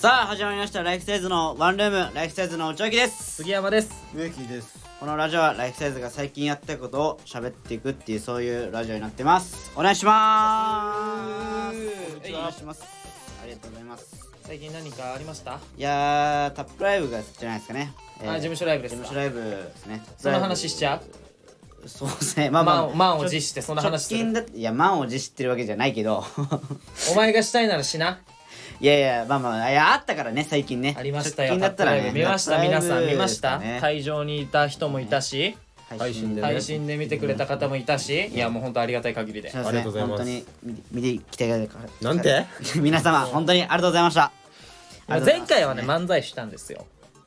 さあ始まりました。ライフサイズのワンルームライフサイズの内脇です。杉山です。植木です。このラジオはライフサイズが最近やったことを喋っていくっていうそういうラジオになってます。お願いします。お願いします。ありがとうございます。最近何かありました？いやータップライブがじゃないですかね、えーあ事務所ライブですか。事務所ライブですね。その話しちゃう？そうですね。まあまあ満を満を持してその話する。直近だっていや満を持してるわけじゃないけど。お前がしたいならしないやいやまあまあいやあったからね最近ね。ありましたよ。直近だったらね見ました皆さんブ見ました？ね。会場にいた人もいたし配信でね。配信で見てくれた方もいたしいやもう本当ありがたい限りで。そうですありがとうございます。本当に見て見てきてくれたなんて？皆様本当にありがとうございました。前回はね漫才したんですよ。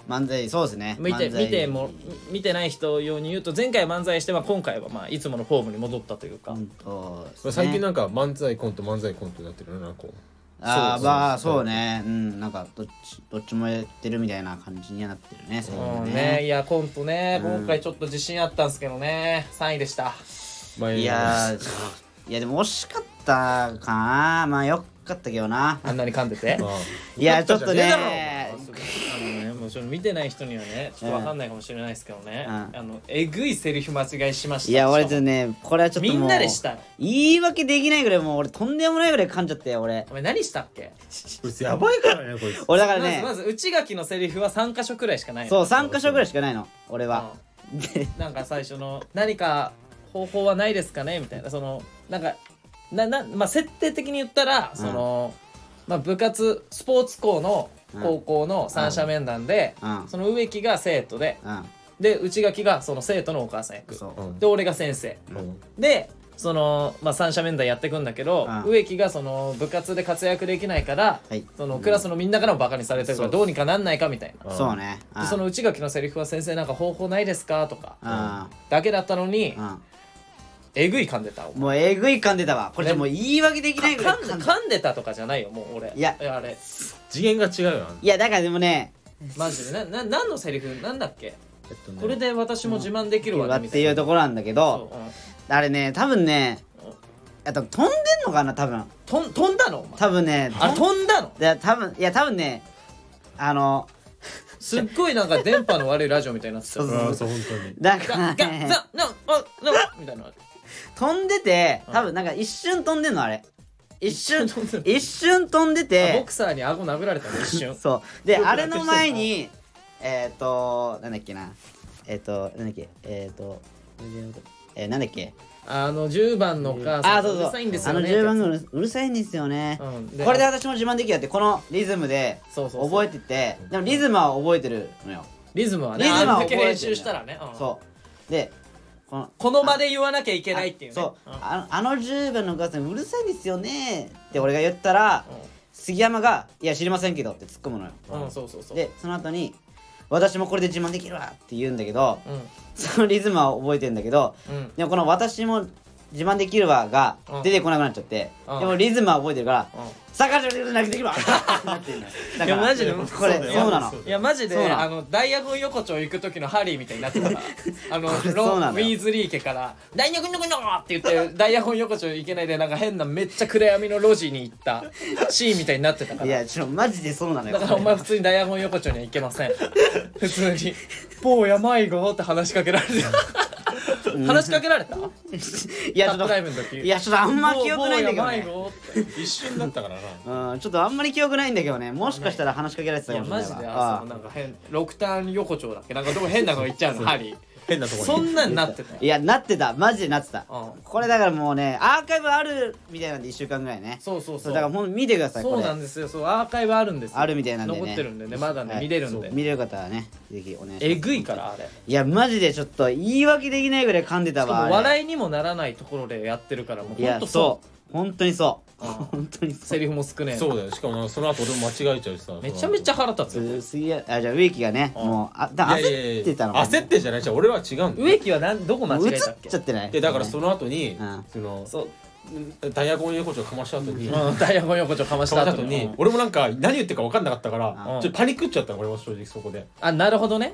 漫才そうですね。見て見ても見てない人用に言うと前回漫才しては今回はまあいつものフォームに戻ったというか。本当ですね。最近なんか漫才コント漫才コントになってるななんか。こうああそうまあそうね。うんなんかどっちどっちもやってるみたいな感じにはなってるね最うね。いやコントねうん今回ちょっと自信あったんですけどね。3位でした。前いやーいやでも惜しかったかな。まあよかったけどな。あんなに噛んでて。いやちょっとね。あのねもちろん見てない人にはねちょっとわかんないかもしれないですけどね、うん。あのえぐいセリフ間違いしました。いや俺とねこれはちょっともうみんなでした。よ言い訳できないぐらいもう俺とんでもないぐらい噛んじゃったよ俺。お前何したっけ？こいつやばいからねこいつ。俺だからね。まずまず内垣のセリフは3箇所くらいしかないの。そう3箇所ぐらいしかないの。俺は。でうんなんか最初の何か方法はないですかね？みたいな。そのなんかななまあ設定的に言ったらその、まあ、部活スポーツ校の高校の三者面談で、うん。その植木が生徒でうん。で内垣がその生徒のお母さん役そう。うん。で俺が先生。うん。でその、まあ、三者面談やっていくんだけど、うん。植木がその部活で活躍できないから、はい。そのクラスのみんなからもバカにされてるからそう。どうにかなんないかみたいな。うん。そうね。でその内垣のセリフは「先生なんか方法ないですか?」とかうん。だけだったのにうんえぐい噛んでたもうえぐい噛んでたわ。これじゃもう言い訳できないぐらい噛んで噛んだ噛んでたとかじゃないよもう俺。いやあれ次元が違うよいやだからでもねマジで。なな何のセリフ？なんだっけ？えっとね。これで私も自慢できるわねみっていうところなんだけどそううん。あれね多分ねうん。あと飛んでんのかな多分。とん飛んだの？多分ねあれ飛んだの？いや多分いや多分ねあのすっごいなんか電波の悪いラジオみたいになってた。そうよああそう本当に。だガからガザねナあナみたいな飛んでてうん。多分なんか一瞬飛んでんのあれ。一瞬一瞬飛んで一瞬飛んであボてクサーに顎殴られたの？一瞬。そう。であれの前にえっとなんだっけな。えっとなんだっけ？えっとえーなんだっけ？あの10番のお母さんあそうそう。うるさいんですあのよね10番がうるさいんですよね。うん。これで私も自慢できるやってこのリズムでそうそうそう。覚えてて。でもリズムは覚えてるのよ。リズムはねリズムは覚えてる練習したらね。うん。そう。でこのこの場で言わなきゃいけないっていうね。そう、ん。あのあの10番のお母さんうるさいですよね。って俺が言ったら杉山が「いや知りませんけど」って突っ込むのよ。うんうんそうそうそう。でその後に「私もこれで自慢できるわ」って言うんだけどうん。そのリズムは覚えてんだけどうん。でもこの「私も自慢できるわ」がうん。出てこなくなっちゃってうん。でもリズムは覚えてるからうん「坂上でなくできるわ」ってなってんのよだからいやマジで。これそうなの。いやマジであのダイヤゴン横丁行く時のハリーみたいになってたから あのれロンウィーズリー家から「ダイヤゴン横丁!」って言ってダイヤゴン横丁行けないでなんか変なめっちゃ暗闇の路地に行ったシーンみたいになってたかいらやちょマジでそうなのよだからお前普通にダイヤゴン横丁には行けません。普通に「坊や迷子」って話しかけられて 話しかけられた？いやちょっといやちょっとあんま記憶ないんだけどね。一瞬だったからな。うんちょっとあんまり記憶ないんだけどね。もしかしたら話しかけられてたかもしれないわ。マジで。あそのなんか変6ターン横丁だっけ？なんかどこ変なの行っちゃうの？ハリー変なとこに。そんなんなってたよいやなってた。マジでなってた。うん。これだからもうねアーカイブあるみたいなんで1週間ぐらいね。そうそうそう。だからほんと見てくださいこれ。そうなんですよ。そうアーカイブあるんですよ。あるみたいなんでね。残ってるんでね。まだね、はい見れるんで見れる方はねぜひお願いします。えぐいからあれ。いやマジでちょっと言い訳できないぐらい噛んでたしかわあれも笑いにもならないところでやってるからもういやほんとそそう本当にそううん本当にそう。セリフも少ねえそうだよ。しかもなんかその後俺も間違えちゃうしさ。めちゃめちゃ腹立つあじゃあ植木がねうんもうあだいやいやいや焦ってたのかな。焦ってんじゃない。じゃん俺は違うんだよ。植木はなんどこ間もう映っ違えたっけ？ちゃってない。でだからその後にうん。そのそう。ダイヤゴン横丁かました後にかうん。ダイヤゴン横丁かましましたた後にうん。俺もなんか何言ってるか分かんなかったからうん。ちょっとパニックっちゃったの俺も正直そこで。であなるほどね。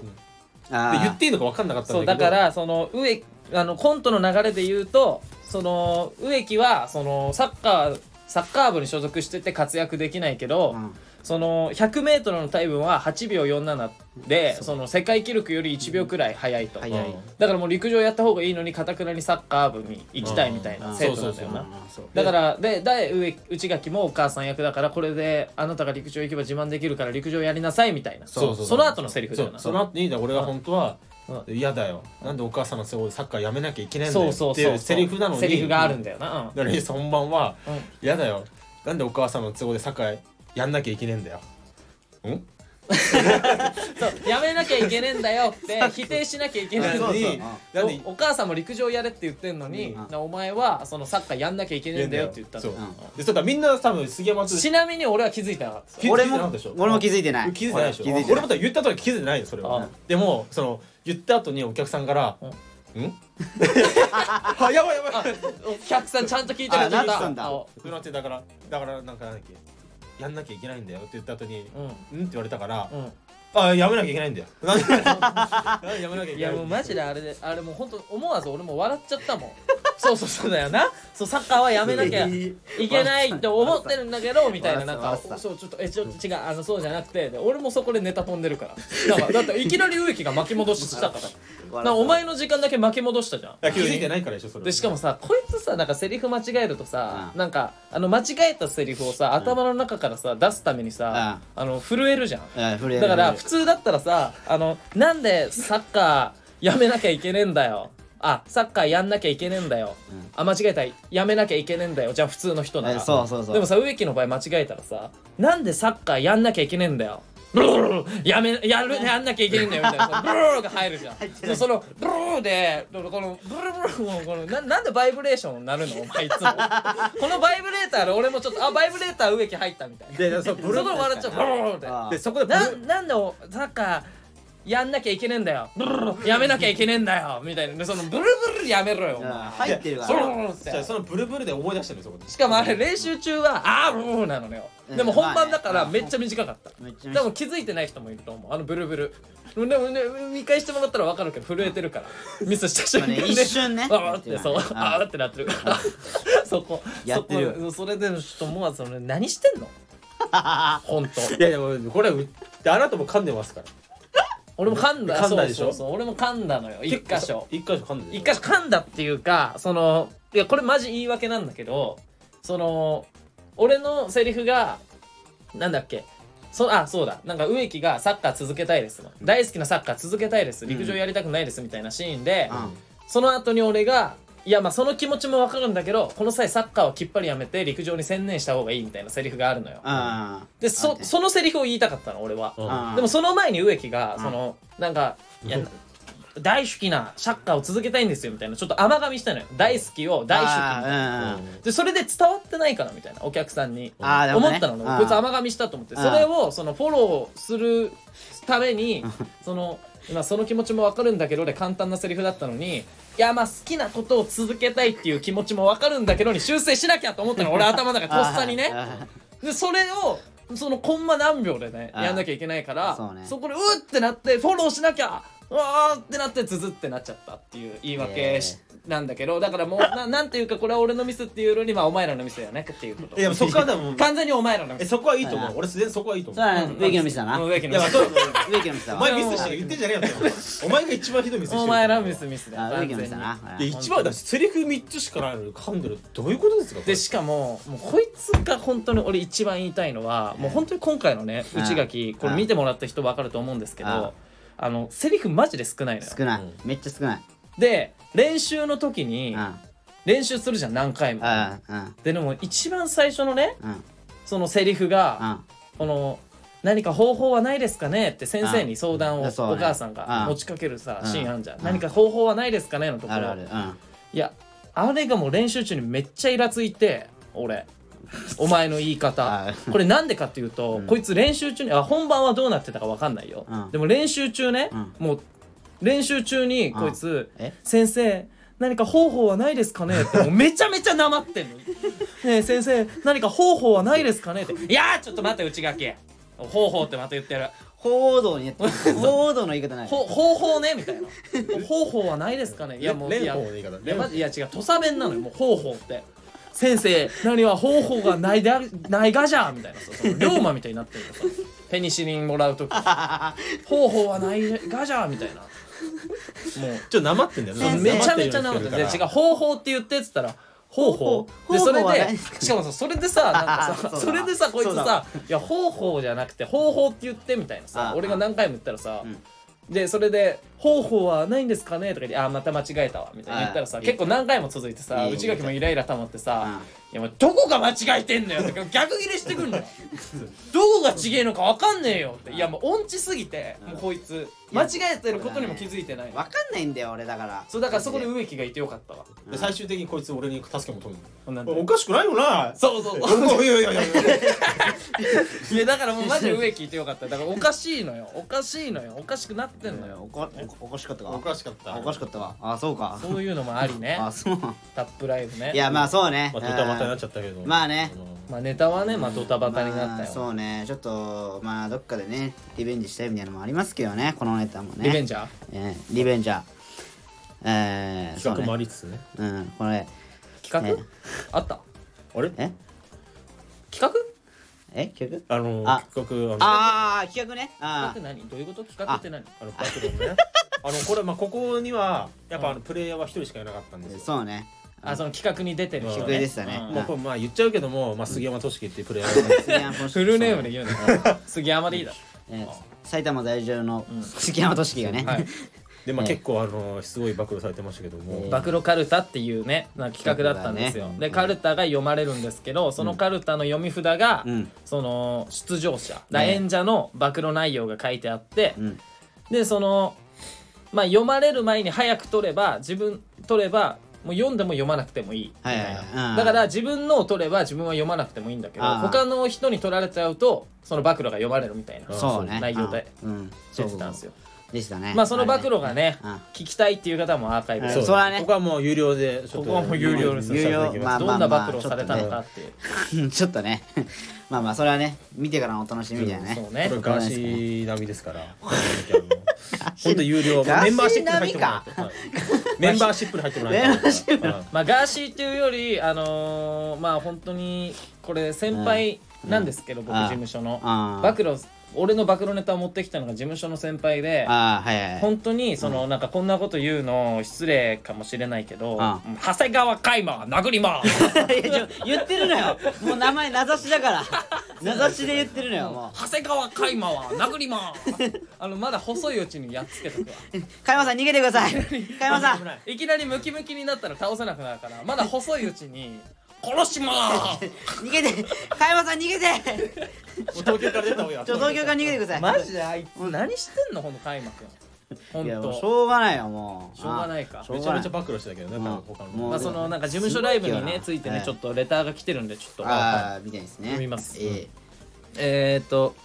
あー。言っていいのか分かんなかったんそうだけど。だからその植あのコントの流れで言うとその植木はそのサッカーサッカー部に所属してて活躍できないけど、うん。その 100m のタイムは8秒47でその世界記録より1秒くらい速いと、うん。だからもう陸上やった方がいいのにかたくなにサッカー部に行きたいみたいな生徒なんだよなだからでで上内垣もお母さん役だからこれであなたが陸上行けば自慢できるから陸上やりなさいみたいな。その後のセリフだよな。その後に俺が本当はう嫌だよ。なんでお母さんの都合でサッカーやめなきゃいけないんだよそうっていうセリフなのに。セリフがあるんだよな、うん。だからレース本番はうん。嫌だよ。なんでお母さんの都合でサッカーやんなきゃいけねえんだよ。ん？そうやめなきゃいけねえんだよって否定しなきゃいけないのにおお母さんも陸上やれって言ってんのに、うん。なお前はそのサッカーやんなきゃいけねえんだよって言ったの。そう。うんでそうだみんな多分杉山とちなみに俺は気づいてなかった俺も俺も気づいてない。気づいてないでしょ？気づいてない。俺も言ったとき気づいてないよそれは。うんでもその言った後にお客さんからうん「ん？あやばい。やばいお客さんちゃんと聞いてくれあなってたんだ。あそうなってだからだからなんかなんだっけ？やんなきゃいけないんだよって言った後にう「ん?」って言われたからんうん。あやめなきゃいけないんだよ。なんでなんでやめなきゃいいけない。やもうマジであれであれもう本当思わず俺も笑っちゃったもん。そうそうそうだよな。そうサッカーはやめなきゃいけないって思ってるんだけどみたいななんかそうちょっとえちょっと違うあのそうじゃなくてで俺もそこでネタ飛んでるから。だからだっていきなり植木が巻き戻ししたから なお前の時間だけ巻き戻したじゃん。いや気づいてないからでしょそれでしかもさこいつさなんかセリフ間違えるとさ、うん。なんかあの間違えたセリフをさ頭の中からさ出すためにさ、あの震えるじゃん。だから震普通だったらさあのなんでサッカーやめなきゃいけねえんだよ。あサッカーやんなきゃいけねえんだよ、うん。あ間違えたやめなきゃいけねえんだよ。じゃあ普通の人なえらそうそうそう。でもさ植木の場合間違えたらさなんでサッカーやんなきゃいけねえんだよブルーやめやるやんなきゃいけねえんだよみたいな。ブルーが入るじゃん。でそのブルーでこのブルブルもうこのななんでバイブレーションになるの？お前いつも。このバイブレーターで俺もちょっとあバイブレーター植木入ったみたいな。でそうそこで笑っちゃう。ブルーであー。でそこでブルななんでおサッカーやんなきゃいけねえんだよ。ブルルルやめなきゃいけねえんだよ。みたいな。でそのブルブルやめろよ。お前。うん入ってるかブルらルルって。じゃあそのブルブルで思い出したのよそこでしかもあれ練習中はあーブルブルなのようん。でも本番だからまあねめっちゃ短かった。めっちゃ多分気づいてない人もいると思う。あのブルブル。でもね見返してもらったら分かるけど震えてるから。ミスした瞬間でまあね 一瞬ね。あーってそう。うんあー。ってなってる。か らそこ。やってる。よそこ。それでちょっと思わずそれ何してんの？本当。いやいやもうこれあなたも噛んでますから俺も噛んだ。噛んだでしょ？そうそうそう。俺も噛んだのよ。一箇所。一箇所噛んでる一箇所噛んだっていうかそのいやこれマジ言い訳なんだけどその俺のセリフがなんだっけ？そあそうだ。なんか植木がサッカー続けたいです大好きなサッカー続けたいです。陸上やりたくないですみたいなシーンで、うん。その後に俺がいやまあその気持ちもわかるんだけどこの際サッカーをきっぱりやめて陸上に専念した方がいいみたいなセリフがあるのよ。うんでそあそのセリフを言いたかったの俺は。うんうん。でもその前に植木がうん。そのなんかいや 大好きなサッカーを続けたいんですよみたいなちょっと甘噛みしたのよ。大好きを大好きみたいな。うんうんでそれで伝わってないかなみたいなお客さんに。ね。思ったのね。うんこいつ甘噛みしたと思って。うんそれをそのフォローするために そのまあその気持ちも分かるんだけどで簡単なセリフだったのにいやまあ好きなことを続けたいっていう気持ちも分かるんだけどに修正しなきゃと思ったの。俺頭の中でとっさにね。あでそれをそのコンマ何秒でねやんなきゃいけないからそうね。こでうってなってフォローしなきゃうわーってなってズズってなっちゃったっていう言い訳しなんだけどだからもう ななんていうかこれは俺のミスっていうよりにまあお前らのミスだよねっていうこと。いやそこはでも完全にお前らのミス。えそこはいいと思う。はい俺自然そこはいいと思う。ね植木のミスだな。うん植植木のミス。いやまあそう。木のミスだわ。お前ミスして言ってんじゃねえよって。お前が一番ひどいミスしてる。お前らミスミスだよあ植木のミス完全にだな。い。や一番だしセリフ3つしかないのに噛んでるどういうことですかこれ。でしかももうこいつが本当に俺一番言いたいのはもう本当に今回のねうん内垣これ見てもらった人分かると思うんですけうんどあのセリフマジで少ないのよ。少ない。うん。めっちゃ少ない。で練習の時にうん。練習するじゃん何回も。うんうん。ででも一番最初のねうん。そのセリフうがん。この何か方法はないですかねって先生に相談をお母さんがうん。持ちかけるさうん。シーンあんじゃん。うん。何か方法はないですかねのところ。いやあれがもう練習中にめっちゃイラついて俺お前の言い方。あこれなんでかっていうと、うん。こいつ練習中にあ本番はどうなってたか分かんないよ、うん。でも練習中ね、うん。もう練習中にこいつえ「先生何か方法はないですかね?」って もうめちゃめちゃなまってんの。ねえ先生何か方法はないですかねって「いやーちょっと待って内垣。方法ってまた言ってる。報道にやって 報道の言い方ない。ほ方法ね」みたいな「方法はないですかね?」いやもういやいや違う土佐弁なのよもう方法って先生何は方法がないだ ないがじゃみたいなさその龍馬みたいになってるのさ ペニシリンもらう時 方法はないがじゃみたいな。もうちょっとなまってんだよね。めちゃめちゃなまってて違う方法って言ってっつったら方法。方法でそれ方法はない。でしかもさそれでさなんかさそれでさこいつさ「いや方法じゃなくて方法って言って」みたいなさあ俺が何回も言ったらさうん。でそれで「方法はないんですかね?」とか言って「あーまた間違えたわ」みたいな。言ったらさあ結構何回も続いてさ内垣もイライラ溜まってさうん「いやもうどこが間違えてんのよ」とか逆切れしてくんのよ。どこが違えのか分かんねえよって。いやもう音痴すぎてもうこいつ。間違えてることにも気づいてない。のわかんないんだよ俺だから。そうだからそこで植木がいてよかったわ。で最終的にこいつ俺に助け求めるなんで？のおかしくないよな。そうそうそう。いやいやいやいやい。やだからもうマジで植木いてよかった。だからおかしいのよ。おかしいのよ。おかしくなってんのよ。おかおおかしかったか。おかしかった。おかしかったわ。あそうか。そういうのもありね。あそう。タップライブね。いやまあそうね。まあドタバタになっちゃったけど。まあね。まあネタはねまあドタバタになったまあよそうね。ちょっとまあどっかでねリベンジしたいみたいなのもありますけどね。このネタもね。リベンジャー？えーリベンジャー。えー、企画もありりつつね。うんこれ。企画？ねあった。あれ？え？企画？え企あのあ。企画あの。画ああ企画ね。あ企画何？どういうこと？企画って何？あ。の暴露ね。あのこれまあここにはやっぱあのプレイヤーは一人しかいなかったんですよ。そうね。あその企画に出てる人企画でしたね。うん。まあこれまあ言っちゃうけどもまあ杉山俊樹っていうプレイヤー。フルネームで言うの杉山でいいだ。えー埼玉在住のうん。杉山俊樹がね、はい でまあええ結構あのすごい暴露されてましたけども。ええ暴露カルタっていうねなんか企画だったんですよ、企でカルタが読まれるんですけどそのカルタの読み札が、うん。その出場者。だね演者の暴露内容が書いてあって、うん。でそのまあ読まれる前に早く取れば自分取ればもう読んでも読まなくてもいい。みたいな、はいはいだから自分のを取れば自分は読まなくてもいいんだけど他の人に取られちゃうとその暴露が読まれるみたいな。あそうね。内容でうん。出てたんですよでしたね。まあその暴露がねうん。聞きたいっていう方もアーカイブ。ではい。そね。ここはもう有料でちょっとここはもう有料です有料させていただきまあどんな暴露されたのかっていう。ちょっとね。まあまあそれはね見てからのお楽しみだよね。そうね。これガーシー並みですから。本当有料。ガーシーメンバーシップに入ってもらわない。とはいメンバーシップに入ってもらわない。とメンバーシップ。はい。まあガーシーっていうよりあのーまあ本当にこれ先輩なんですけど、僕事務所の。あー暴露俺の暴露ネタを持ってきたのが事務所の先輩ではいはいはい。本当にその、なんかこんなこと言うの失礼かもしれないけど、あ長谷川海馬殴りまーす。いやちょ言ってるのよ。もう名前名指しだから。名指しで言ってるのよも長谷川海馬は殴りま あのまだ細いうちにやっつけとくわ。う加山さん逃げてください。加山さん。いきなりムキムキになったら倒せなくなるからまだ細いうちに殺しまーす。逃げて加山さん逃げて。もう東京から出た方がいいちょ東京から逃げてください。マジであいつ何してんのほんと海馬くんほいやしょうがないよもう。しょうがないか。あしょうがない。めちゃめちゃ暴露してたけどねうん多分他の。もうまあそのなんか事務所ライブにねついてはい。ねちょっとレターが来てるんでちょっと。ああみたいですね。読みます。ええ。ーっと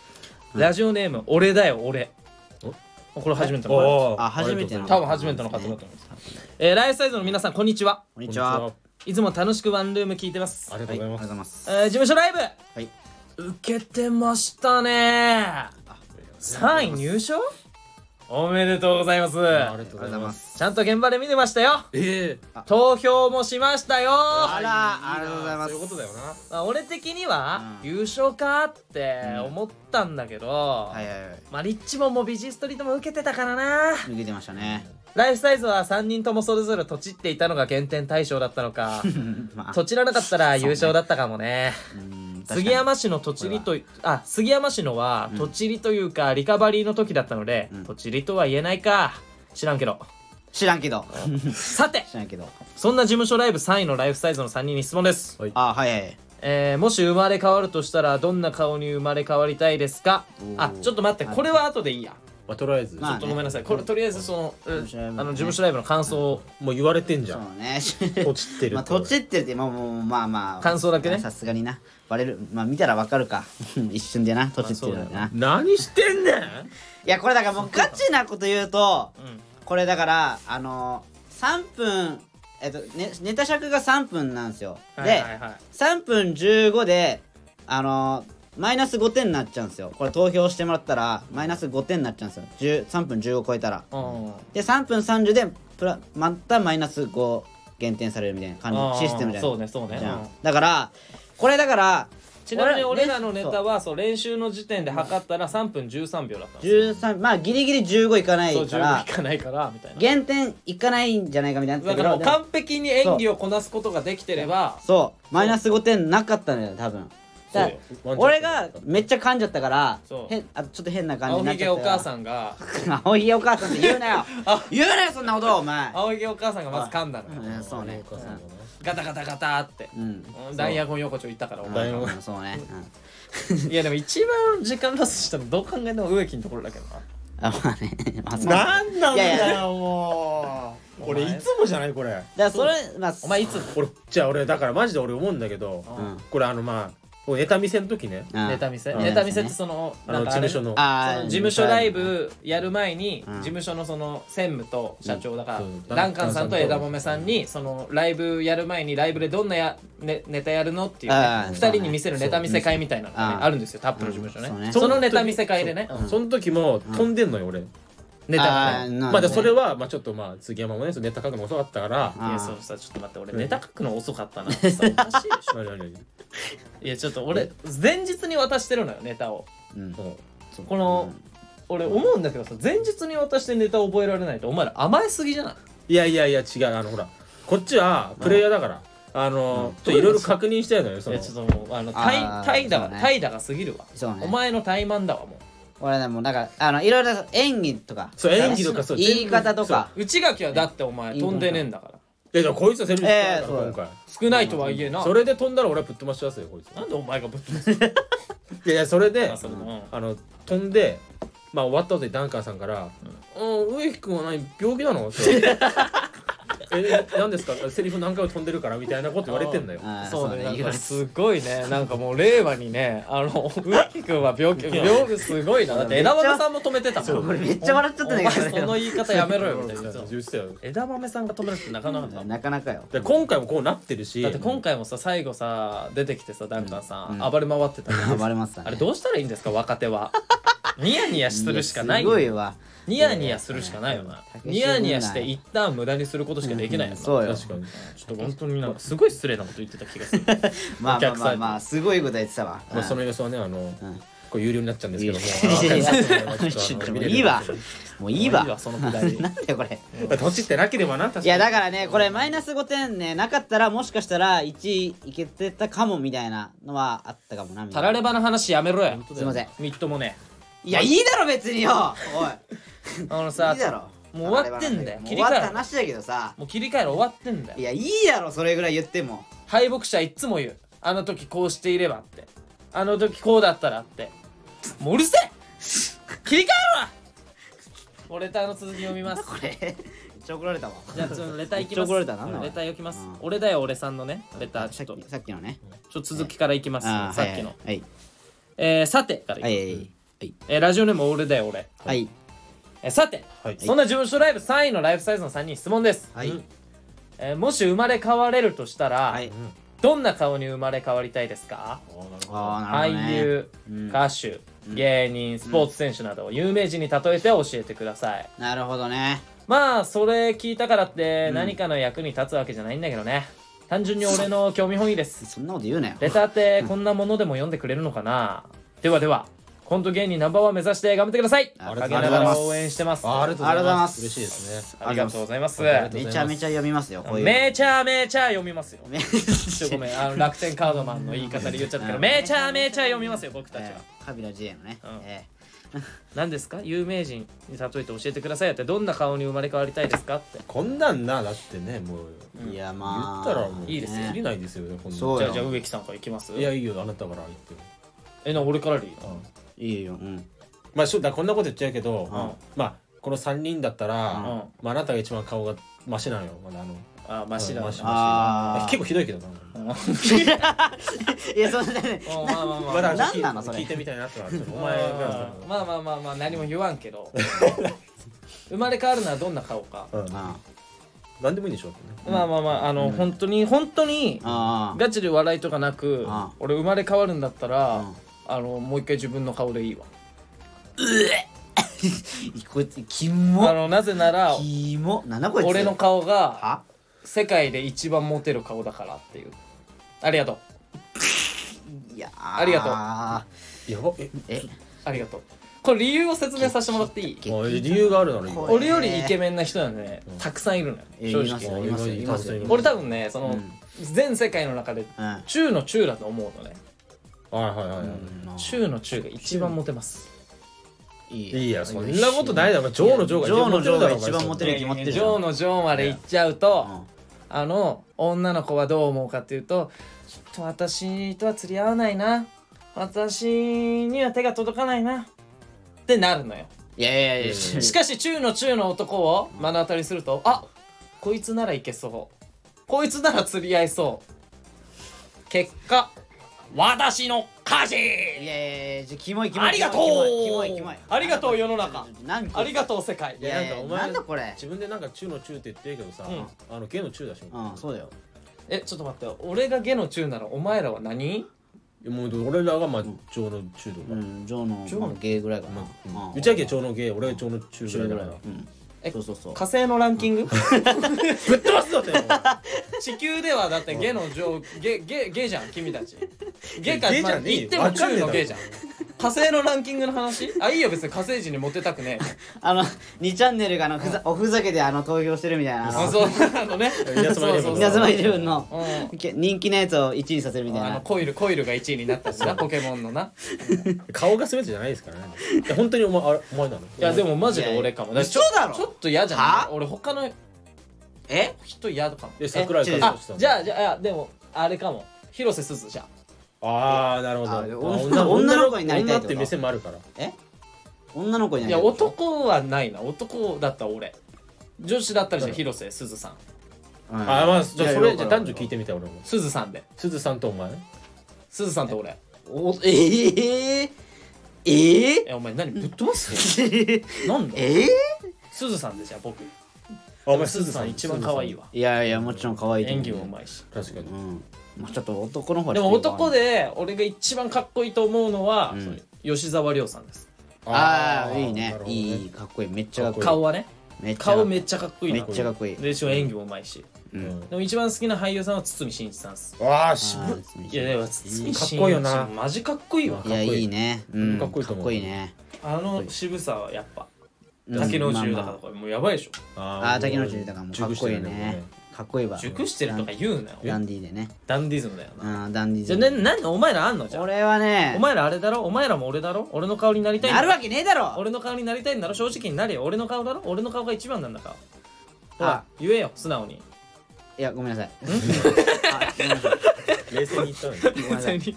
ラジオネーム俺だよ俺。これ初めての方。おーあ初めての多分初めての方だと思います。えーライフサイズの皆さんこんにちは。こんにちはいつも楽しくワンルーム聞いてます。ありがとうございます。ますえー事務所ライブ。はい。受けてましたね。3位入賞？おめでとうございます。ありがとうございます。すちゃんと現場で見てましたよ。ええ。投票もしましたよ。あらありがとうございます。そういうことだよな。まあ、俺的にはうん。優勝かって思ったんだけど、はいはいはい。まあリッチモンもビジストリートも受けてたからな。抜けてましたねライフサイズは3人ともそれぞれ土地っていたのが減点対象だったのか。まあ。土地らなかったら優勝だったかもね。うん杉山市の土地利とあ杉山市のはうん。土地利というかリカバリーの時だったので、うん。土地利とは言えないか。知らんけど。知らんけど。さて。知らんけど。そんな事務所ライブ3位のライフサイズの3人に質問です。はい。あはいはい。えーもし生まれ変わるとしたらどんな顔に生まれ変わりたいですか？おー。あちょっと待って。これは後でいいやまあとりあえずまあちょっとごめんなさい。これとりあえずその、うん務所ライブあの事務所ライブの感想をもう言われてんじゃそうんね落ちてるまあ土地ってってもうもうまあまあ感想だけね。さすがにな。バレる。まあ見たらわかるか。一瞬でな。土地っていうのでな、い何してんねん！やこれだからもうガチなこと言うとうん。これだからあの3分えっとねネタ尺が3分なんですよ、はいはいはい。で3分15であのマイナス5点になっちゃうんですよ。これ投票してもらったらマイナス5点になっちゃうんですよ。10 3分15超えたら。うんで3分30でプラまたマイナス5減点されるみたいな感じシステムじゃん。そうねそうね。だからこれだからちなみに俺らのネタはそう。練習の時点で測ったら3分13秒だったんですよ。13まあギリギリ15いかないそう15からいかないからみたいな。減点いかないんじゃないかみたいなだから完璧に演技をこなすことができてればそう。マイナス5点なかったのよ多分だ俺がめっちゃ噛んじゃったからそう。変あちょっと変な感じ青になっちゃったひげお母んさんが。青ひげお母さんって言うなよ。言うなよそんなことお前。青ひげお母さんがまず噛んだの。ようんそうね。お母さん。がねガタガタガタって。うん。うん。ダイヤゴン横丁行ったからおう。ん前うんそうね。うん。いやでも一番時間ロスしたのどう考えても植木のところだけどな。あまあね。まあそう。なんなんいやいだよもう。お前。俺いつもじゃないこれ。だからそれまあお前いつ？俺じゃあ俺だからマジで俺思うんだけどうん。これあのまあネタ見せの時ね。うんネタ見せ。うんネタ見せってそのあのなんかあ務所の。あの事務所ライブやる前にうん。事務所のその専務と社長だから、うん。ダンカンさんと枝豆さんにそのライブやる前にライブでどんなや、ね、ネタやるのっていう、ねあー。2人に見せるネタ見せ会みたいなのがねそう。あるんですよタップの事務所ね,、うんそうねそのネタ見せ会でね。うんその時も飛んでんのよ俺ネタあーなまあでそれはまあちょっとまあ杉山もねそのネタ書くの遅かったから。いやそうさちょっと待って俺ネタ書くの遅かったな。ってさおかしいでしょ何何何いやちょっと俺前日に渡してるのよネタを。うん。うんそう。この俺思うんだけどさ前日に渡してネタ覚えられないとお前ら甘えすぎじゃない？いやいやいや違うあのほらこっちはプレイヤーだからあのちょっといろいろ確認したいのよその。いやちょっともうあの怠あー怠惰がそうね。怠惰が過ぎるわ。そうね。お前の怠慢だわも俺でもなんかあのいろいろ演技とか。そう演技とかそう言い方とか。う。内垣はだってお前飛んでねえんだから。えじゃあこいつはセリフええ使うから今回。少ないとはいえな。それで飛んだら俺はぶっ飛ばしますよこいつ。なんでお前がぶっ飛ばす いやいやそれであそれもあの飛んでまあ終わった後にダンカーさんから「うん。植木君は何？病気なの?」って え何ですか？セリフ何回も飛んでるからみたいなこと言われてんだよ。あー。そうねなんすごいね。なんかもう令和にねあの植木君は病気 病気すごいな。だって枝豆さんも止めてたもん。俺めっちゃ笑っちゃったんだけどお前その言い方やめろよみたいな。言ってたよ枝豆さんが止めるってなかなか。だなかなかよ。で今回もこうなってるし。だって今回もさ最後さ出てきてさダンカンさん、うん。暴れ回ってたじゃん暴れますたね。あれどうしたらいいんですか若手は。ニヤニヤするしかないすよごいわニヤニヤするしかないよな。うん。ニヤニヤして一旦無駄にすることしかできないよな、そうよ。確かに。ちょっと本当になんかすごい失礼なこと言ってた気がする。まあまあまあまあすごいこと言ってたわ。まあその様子はねあのうん。これ有料になっちゃうんですけども。いや。いわ。もういいわ。そのくだり。なんだよこれ。土地ってなければないやだからねこれマイナス5点ねなかったらもしかしたら1位いけてたかもみたいなのはあったかもなみたいな。タラレバの話やめろや。すいません。みっともねいやいいだろ別によ。おい。あのさ いいだろ。もう終わってんだよ。もう終わった切り替えろ。話だけどさ。もう切り替える終わってんだよ。いやいいやろそれぐらい言っても。敗北者いっつも言う。あの時こうしていればって。あの時こうだったらって。もううるせえ。切り替えろ。わおレターの続き読みます。これめっちゃ怒られたわ。じゃあちょっとレターいきます。めっちゃ怒られたなレター読きます、うん。俺だよ俺さんのねレターちさっょっと。きさっきのね。ちょっと続きからいきます、あーさっきの、はい。えー、さてからいきます、はいはいはいえーラジオネーム俺だよ俺、はい。えーさて、はい。そんな事務所ライブ3位のライフサイズの3人に質問です、はい。えーもし生まれ変われるとしたら、はい。どんな顔に生まれ変わりたいですか？ああなるほどね。俳優、うん。歌手芸人スポーツ選手など有名人に例えて教えてください、なるほどね。まあそれ聞いたからってうん。何かの役に立つわけじゃないんだけどね。単純に俺の興味本位です。そんなこと言うなよ。レターってこんなものでも読んでくれるのかな？ではではコント芸人ナンバーワン目指して頑張ってください。あ陰ながら応援してます。あありがとうございありがとうございまます。す嬉しいですね。ありがとうございます。めます。ちゃめちゃ読みますよこういうめちゃめちゃ読みますよ。めちょごめんあの楽天カードマンの言い方で言っちゃったけど うんめちゃめちゃ読みますよ僕たちは。えーカビラ J のね。うん。え何ですか？有名人に例えて教えてくださいってどんな顔に生まれ変わりたいですかって。こんなんなだってねもうーいや言まあったらもういいですよ。切りないですよねじゃあじゃあ植木さんからいきます？いやいいよ。あなたから言ってえな俺からでいいの？いいよ。うん。まあしょだこんなこと言っちゃうけど、ん。まあこの3人だったら、うん。まあ、あなたが一番顔がマシなのよまだあの。あマシだなうんマシあー。結構ひどいけどな。うん。いやそんなねまあまあまあまだ何なのそれ。聞いてみたいなっておま前があまあまあまあまあ何も言わんけど。生まれ変わるのはどんな顔か。うん。あ何でもいいでしょまあまあまああの本当に本当にあガチで笑いとかなくあ。俺生まれ変わるんだったらうんあのもう一回自分の顔でいいわ。こいつキあモのなぜならキモ。なんだこいつ俺の顔がは？世界で一番モテる顔だからっていう。ありがとう。いやありがとう。やば。え？え？ありがとう。これ理由を説明させてもらっていい？あ理由があるなら俺よりイケメンな人なんでね。うん。たくさんいるのよえ正直。いますよいますよいます俺多分ねそのうん。全世界の中でうん。中の中だと思うのねはいはいはい中の中が一番モテます。いいや。そんなことないだろ。ジョーのジョーがジョーのジョーが一一番モテる決まってるじゃんジョーのジョーまで行っちゃうとうん。あの女の子はどう思うかっていうとちょっと私とは釣り合わないな。私には手が届かないな。ってなるのよ。いやいやいやいや。しかし中の中の男を目の当たりするとあこいつならいけそう。こいつなら釣り合いそう。結果私の勝ちいやいやいやじゃキモいキモいありがとう。キモいキモいキモい。ありがとう世の中。ありがとう世界。いやなんかお前なんだこれ。自分でなんか中の中って言ってるけどさうん。あのゲの中だしうんそうだよ。えちょっと待って俺が下の中ならお前らは何？もう俺らがまあジョーの中とかうんジョーのまあゲーぐらいかな。うん。うん。うちはゲ長のゲ俺が長の中ぐ中ぐら。いらいだ。からうんえそうそうそう。火星のランキング？ぶっ飛ばすぞって 地球ではだって下の上下下下じゃん君たち。下かまあ言っても中の下じゃん火星のランキングの話？あいいよ別に火星人にモテたくねえ。あの2チャンネルがあのふざおふざけであの投票してるみたいな。あのあそうあのね。稲妻イレブンそうそうそう。稲妻イレブンのうん。け人気のやつを1位にさせるみたいな。あのコイルコイルが1位になったしなポケモンのな。顔が全てじゃないですからね。いや本当にお前あれお前なの？いやでもマジで俺かも。いやちょ嘘だろ。ちょっと嫌じゃんは？俺他のえ？人嫌かも。え桜井さんじゃあじゃあいやでもあれかも。広瀬すずじゃんああなるほど。女女の子になりたいってこと？女って目線もあるから。え？女の子にないりやたいってこと？男はないな。男だったら俺。女子だったらじゃあ広瀬すずさん。うん。あまあじゃあそれじゃ男女聞いてみたい俺も。すずさんで。すずさんとお前？すずさんと俺。おえー、えー、えお前何ぶっ飛ばす？なんだえすずさんでじゃあ僕。あお前すずさん一番可愛いわ。ー、いやいやもちろん可愛いと思う演技もうまいし。確かに。うんまあちょっと男の方はでも男でで俺が一番かっこいいと思うのは、うん。吉沢亮さんです。ああいいね。なるほどいいいいかっこいい。めっちゃかっこいい。顔はね顔めっちゃかっこいいめなっちゃかっこいい。で一応演技もうまいし。ううん。んでも一番好きな俳優さんは堤真一さんです。わあ渋っ。あーいやでも堤真一かっこいいよな。マジかっこいいわ。いやいいね。うん。かっこいいかっこいいね。あの渋さはやっぱうん。竹野内豊だかもうやばいでしょ。あああー竹野内豊もかっこいいねかっこいいわ。熟してるとか言うなよ。ダンディーでね。ダンディズムだよな。うんダンディーじゃあね何お前らあんのじゃあ？俺はねお前らあれだろ？お前らも俺だろ？俺の顔になりたいんだろ？なるわけねえだろ。俺の顔になりたいんだろ？正直になれよ。俺の顔だろ？俺の顔が一番なんだから。ほあ。ら言えよ素直に。いやごめんなさい。あごめんなさい。冷静に言ったのに。ごめんなさい。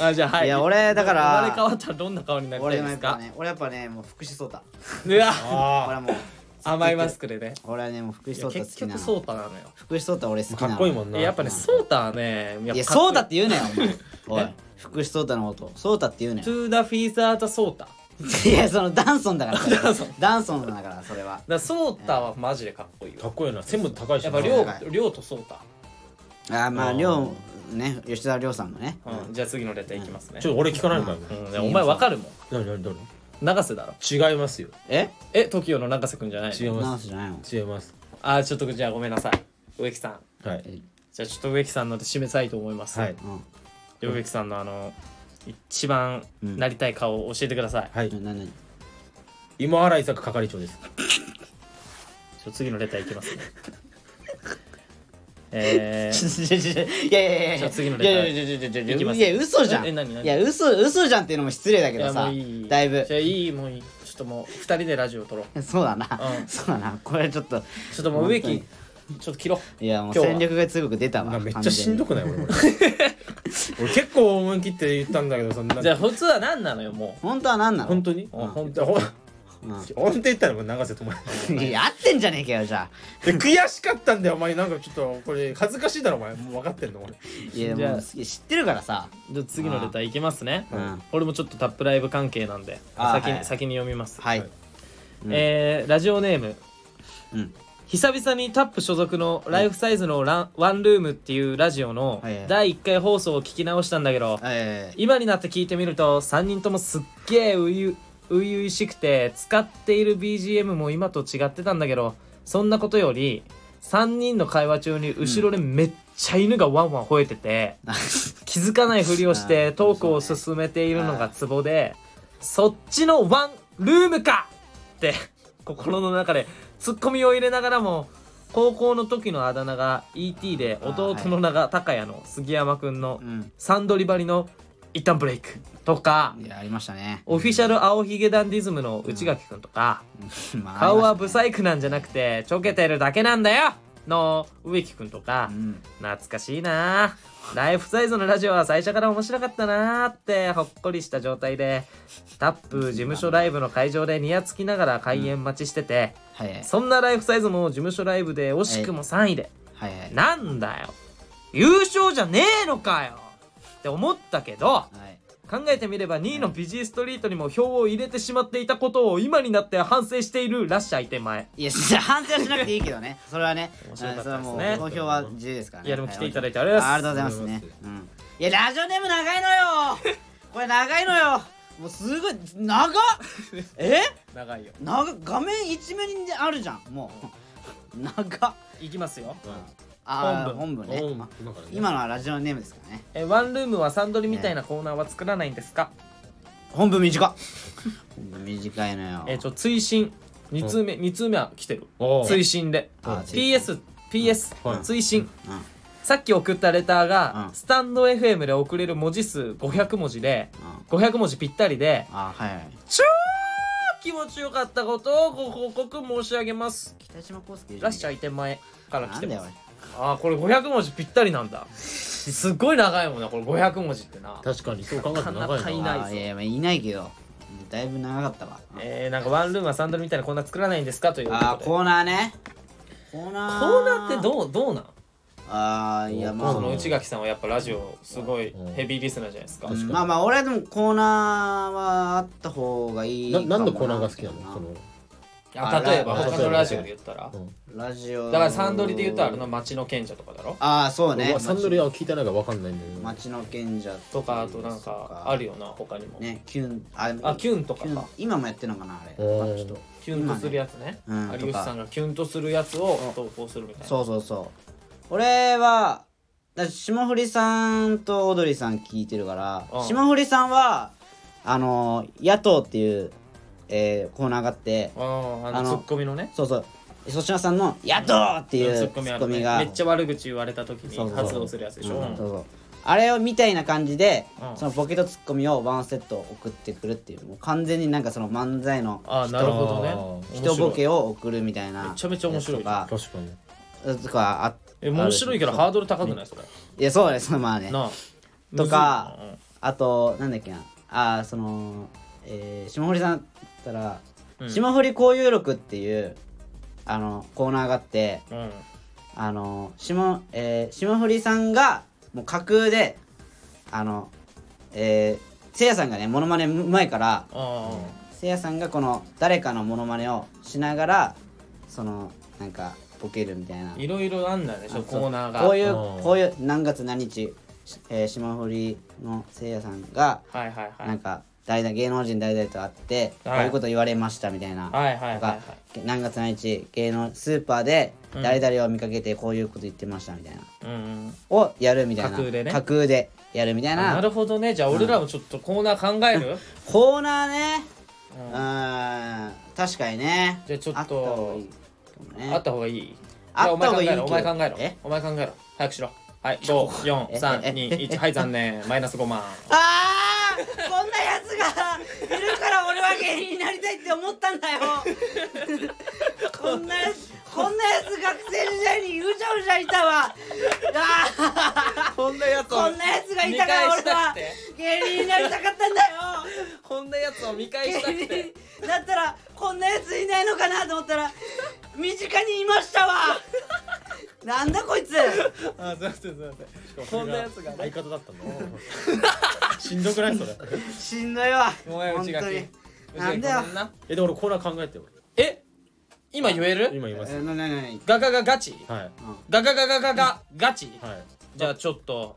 ああじゃあはい。いや俺だから生まれ変わったらどんな顔になりた俺いですか？ね俺やっぱねもう福士蒼太うわ。あ俺はもう甘いマスクでね。俺はねもう福い士や結局蒼太好きなの。ソータなのよ。福士蒼太俺好きなかっこいいもんな。えやっぱねソータはねいやかっこそうだって言うなよお前。おいえ 福士蒼太のこと。そうだって言うなよ。トゥーダフィーザータソータだかいやそのダンソンだから。それダンソン。ダンソンだからそれは。らソータはマジでかっこいいよかっこいいな。背も高いしな。やっぱ亮はい。亮とソータあーまあ亮ね吉沢亮さんのね。うん。じゃあ次のレターいきますね。ちょっと俺聞かないのかよ。うん。でお前わかるもん。何何ど永瀬だろ？れ違いますよ。え？え？TOKIO の永瀬くんじゃないの？違いまースじゃないの。違います。あーちょっとじゃあごめんなさい。植木さん。はい。じゃあちょっと植木さんので締めたいと思います、はい。うん。植木さんのあの一番うん。なりたい顔を教えてください、はい。ななに？今原伊作係長です。ちょ次のレターいきますねえー、いやいやいやいや次のいレターやいやいやいやいやいやいきますいや嘘じゃんえ何何いや嘘嘘じゃんっていうのも失礼だけどさいいだいぶじゃあいいもういいちょっともう二人でラジオ撮ろうそうだなうんそうだなこれちょっとちょっともう植木ちょっと切ろういやもう戦力が強く出たわめっちゃしんどくない俺俺俺結構思い切って言ったんだけどそんなじゃあ普通は何なのよも本当は何なの本当にうん本当ほん。う本当言ったらもう永瀬智いや合ってんじゃねえかよじゃあ。で悔しかったんだよお前なんかちょっとこれ恥ずかしいだろお前。もう分かってんの俺。いじゃあやもう知ってるからさ。じゃあ次のレターいきますね。うん。これもちょっとタップライブ関係なんであーはい先に先に読みます。はい。はい。うん。えーラジオネーム。うん。久々にタップ所属のライフサイズのランワンルームっていうラジオのはいはい。第1回放送を聞き直したんだけどえ今になって聞いてみると3人ともすっげえ初々初々しくて使っている BGM も今と違ってたんだけどそんなことより3人の会話中に後ろでめっちゃ犬がワンワン吠えてて、気づかないふりをしてトークを進めているのがツボでそっちのワンルームか！って心の中でツッコミを入れながらも高校の時のあだ名が ET で弟の名が高谷の杉山くんのうん。サンドリバリの一旦ブレイク。とか。いやありましたね。オフィシャル青ひげダンディズムの内垣くんとか。まあ顔はブあサイクなんじゃなくてちょけてるだけなんだよ。の植木くんとか。りましたね懐かしいな。ライフサイズのラジオは最初から面白かったなーってほっこりした状態でタップ事務所ライブの会場でニヤつきながら開演待ちしてて、うんはい。はい。そんなライフサイズも事務所ライブで惜しくも3位で、はい。はい。なんだよ。優勝じゃねえのかよって思ったけどはい。考えてみれば2位のビジーストリートにも票を入れてしまっていたことを今になって反省しているラッシャーいて前いや反省はしなくていいけどね。それはね面白かったですね。うんそれはもう投票は自由ですからねいやでも来ていただいいてありがとうございます。ありがとうございますね。うん。いやラジオネーム長いのよ。これ長いのよ。もうすごい長っ。え？長いよ。長っ画面一面にあるじゃんもう。長っ。いきますよあー本本文ね。うんあ今からね。今のはラジオネームですからね。えワンルームはサンドリみたいなコーナーは作らないんですか、本文短っ。本文短いのよ。えちょ追伸。2通目2通目は来てる。追伸で。あ PS PS、はい。追伸。うん。さっき送ったレターが、うん。スタンド FM で送れる文字数500文字でうん。500文字ぴったりであはいはい。超気持ちよかったことをご報告申し上げます。北島康介ラッシャーいて前から来なんだよあーこれ500文字ぴったりなんだ。すっごい長いもんなこれ500文字ってな。確かにそう考えたら長な。かなかいないいなあーいないけどだいぶ長かったわ。えー、なんかワンルームはサンドルみたいなコーナー作らないんですか？ということで。あーコーナーね。コーナー。コーナーってどうどうなん？ああいやまあ。その内垣さんはやっぱラジオすごいヘビーリスナーじゃないですか、うんまあまあ俺はでもコーナーはあった方がいいかな。も何のコーナーが好きなの？そのあ例えばあ他のラジオで言ったら？うん。ラジオ。だからサンドリで言うとあれの町の賢者とかだろ？ああそうね。サンドリは聞いてないから分かんないんだよね町の賢者とか。あとなんかあるよな他にも、ねキュンああキュンとかキュンか今もやってるのかなあれ。ちょっと。キュンとするやつね。うん有吉さんがキュンとするやつを投稿するみたいな。そうそうそう。俺はだ霜降りさんとオードリーさん聞いてるからうん。霜降りさんはあの野党っていう、えーコーナーがあってあーああののツッコミのね。そうそう。粗品さんの「野党!」っていうツツッコミある。ねめっちゃ悪口言われた時にそうそう発動するやつでしょ、うんそうそう。あれをみたいな感じで、うん。そのボケとツッコミをワンセット送ってくるっていう。もう完全になんかその漫才のあーなるほどね。人ボケを送るみたいなめちゃめちゃ面白い確かに。とかあえ面白いけどハードル高くないそれいやそうです。まあね。なあ。とかあとなんだっけな。あーそのえー、霜降りさんだったら、うん。霜降り交友録っていうあのコーナーがあってうん。あの霜,、えー、霜降りさんがもう架空であのえー、せいやさんがねモノマネうまいからあせいやさんがこの誰かのモノマネをしながらそのなんかボケるみたいな。あいろいろあんだよねそうコーナーが。こういううん。こういう何月何日、えー、霜降りのせいやさんがはいはいはい。なんか誰々芸能人誰々と会ってこうはいいうこと言われましたみたいな、何月何日芸能スーパーでうん。誰々を見かけてこういうこと言ってましたみたいな、をやるみたいな。架空でね。架空でやるみたいな。あなるほどね。じゃあ俺らもちょっとコーナー考える？コーナーね。うん。確かにね。じゃあちょっとあった方がいいあった方がいい？お前考えろ。お前考えろ。え？お前考えろ。早くしろはいえ54321はい残念。マイナス5万。あーこんなやつがいるから俺は芸人になりたいって思ったんだよこんなやつこんなやつ学生時代にうじゃうじゃいたわ。あ こんなやーこんなやつがいたから俺は芸人になりたかったんだよ。こんなやつを見返したくて。だったらこんなやついないのかなと思ったら身近にいましたわ。なんだこいつ。あすいませんすいません。こんなやつがね相方だったんだ。しんどくないそれ。しんどいわ。ごめん内垣本当に。内なんだよ。えで俺コーナー考えてよ。え？今言える？今言います。えななななガガガガチ？はい。ガガガガガガガチはいじゃあちょっと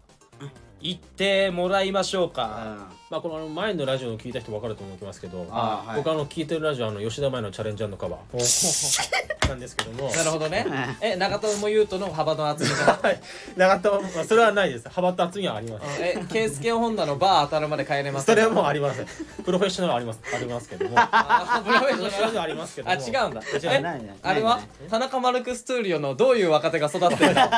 言ってもらいましょうかまあこの前のラジオを聞いた人分かると思いますけどあーはい。僕あの聞いてるラジオあの吉田麻也のチャレンジャーのカバー。なんですけども。なるほどね。え長友佑都の幅の厚みじゃなくてはい。長友、まあ、それはないです。幅と厚みはあります。えケースケンホンダのバー当たるまで帰れます？それはもうありませんプロフェッショナルあります。ありますけども。あプロフェッショナル。ありますけども。あ違うんだ。違うえ？ないないあれは？田中マルクストゥーリオのどういう若手が育ってるの？な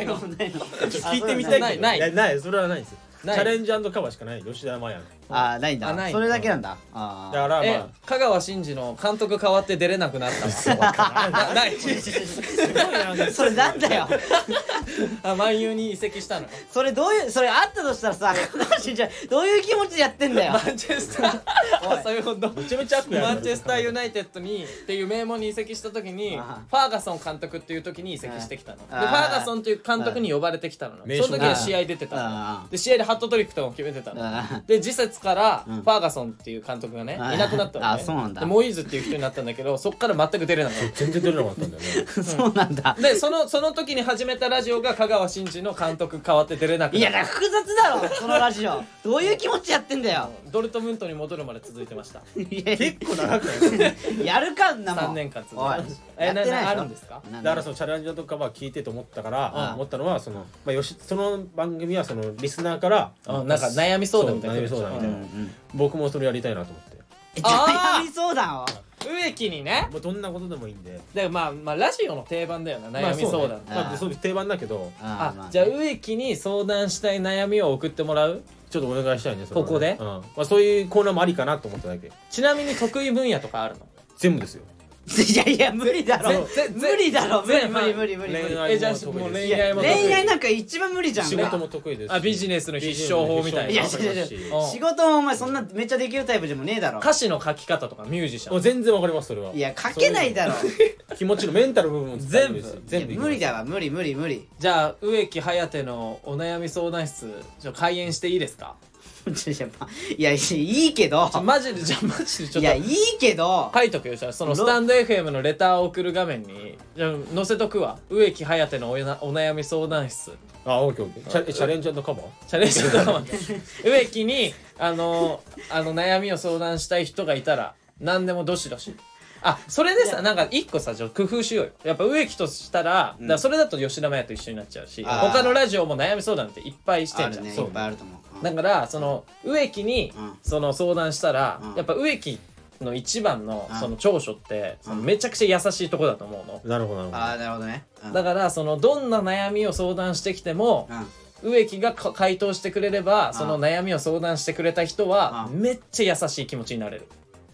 いの。ないの聞いてみたいけど。ないない。やないそれはないですチない。ャレンジャーカバーしかない。吉田麻也の。あーないんだ。あないそれだけなんだ。あー。だから香川真司の監督変わって出れなくなった。わなない。あすごいなそれなんだよ。あ万有に移籍したの？よそれどういうそれあったとしたらさじゃあどういう気持ちでやってんだよ。マンチェスター。そういうこと。めちゃめちゃ悪やマンチェスターユナイテッドにっていう名門に移籍した時にあファーガソン監督っていう時に移籍してきたの。でフあァーガソンっていう監督に呼ばれてきたの。名将その時は試合出てたあので試合でハットトリックとかも決めてたの。あで次節からフうん。ァーガソンっていう監督がねあい。なくなったのね。あそうなんだ。でモイーズっていう人になったんだけどそっから全く出れなかった。全然出れなかったんだよね。ー そうなんだ。でそのその時に始めたラジオが香川真司の監督変わって出れなくいなった。やだから複雑だろそのラジオ。どういう気持ちやってんだよ。ドルトムントに戻るまで続いてました。いやい結構長くないややるかんなもん。3年間続いておいました。えなやってないでしょ。なあるんですか？なんだからそのチャレンジャーとかは聞いてと思ったから、うん。思ったのはその、まあ、よしその番組はそのリスナーからあなんか悩み相談みたいなそう悩み相談みたいな、僕もそれやりたいなと思って。悩み相談を？植木にね。もうどんなことでもいいんで。でまあまあラジオの定番だよな悩み相談、まあそうね。まあ、そういう定番だけど。ああじゃあ植木に相談したい悩みを送ってもらう？ちょっとお願いしたいねそれ。はねここで？うん。まあ、そういうコーナーもありかなと思っただけ。ちなみに得意分野とかあるの？全部ですよ いやいや無理だろ。無理だろ。無理全無理無理無理無理。恋愛えじゃあも得意です。もう恋いや愛も恋愛なんか一番無理じゃん。仕事も得意ですし。あビジネスの必勝法みたいないやビジネスの必勝法もわかりますしうん。仕事もお前そんなめっちゃできるタイプでもねえだろ。歌詞の書き方とかミュージシャン。全然わかりますそれは。いや書けないだろ。気持ちのメンタル部分も全全部いや無理だわ無理無理無理。じゃあ植木颯のお悩み相談室ちょ開演していいですか？いやまいやいいけど。マジでじゃあマジでちょっと。いやいいけど。書いとくよじゃあそのスタンド FM のレターを送る画面に。じゃあ載せとくわ。植木颯のおなお悩み相談室。あオッケーオッケー。チャチャレンジャーカバー？チャレンジとかも植木にあのあの悩みを相談したい人がいたら何でもどしどしあそれでさなんか一個さじゃあ工夫しようよ。やっぱ植木としたら,、だからそれだと吉田麻也と一緒になっちゃうしあー。他のラジオも悩み相談っていっぱいしてんじゃん、そあるねいう。っぱいあると思う。だからその植木にうん。その相談したら、うん。やっぱ植木の一番のうん。その長所ってそのうんめちゃくちゃ優しいとこだと思うの、なるほどなるほど。ああなるほどね。うん。だからそのどんな悩みを相談してきてもうん。植木がか回答してくれればその悩みを相談してくれた人はうん。めっちゃ優しい気持ちになれる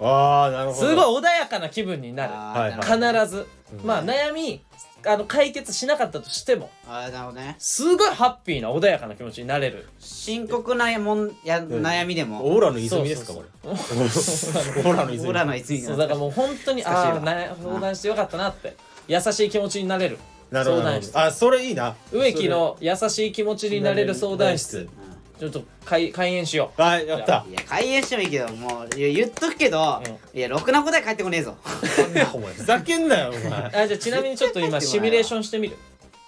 ああなるほど。すごい穏やかな気分になる。あーはいなるほどね必ず。まあ悩みあの解決しなかったとしても。あーなるほどね。すごいハッピーな穏やかな気持ちになれる。深刻なもんや悩みでも。オーラの泉ですかそうこそう。れ。オーラの泉。オーラの泉。そうだからもう本当に難しいわああな相談してよかったなって。優しい気持ちになれる。なるほど。相談室。あそれいいな。植木の優しい気持ちになれる相談室ちょっと開開演しよう。はいやった。いや開演してもいいけどもういや言っとくけど、いやろくな答え返ってこねえぞ。ふざけんなよお前。あじゃあちなみにちょっと今シミュレーションしてみる。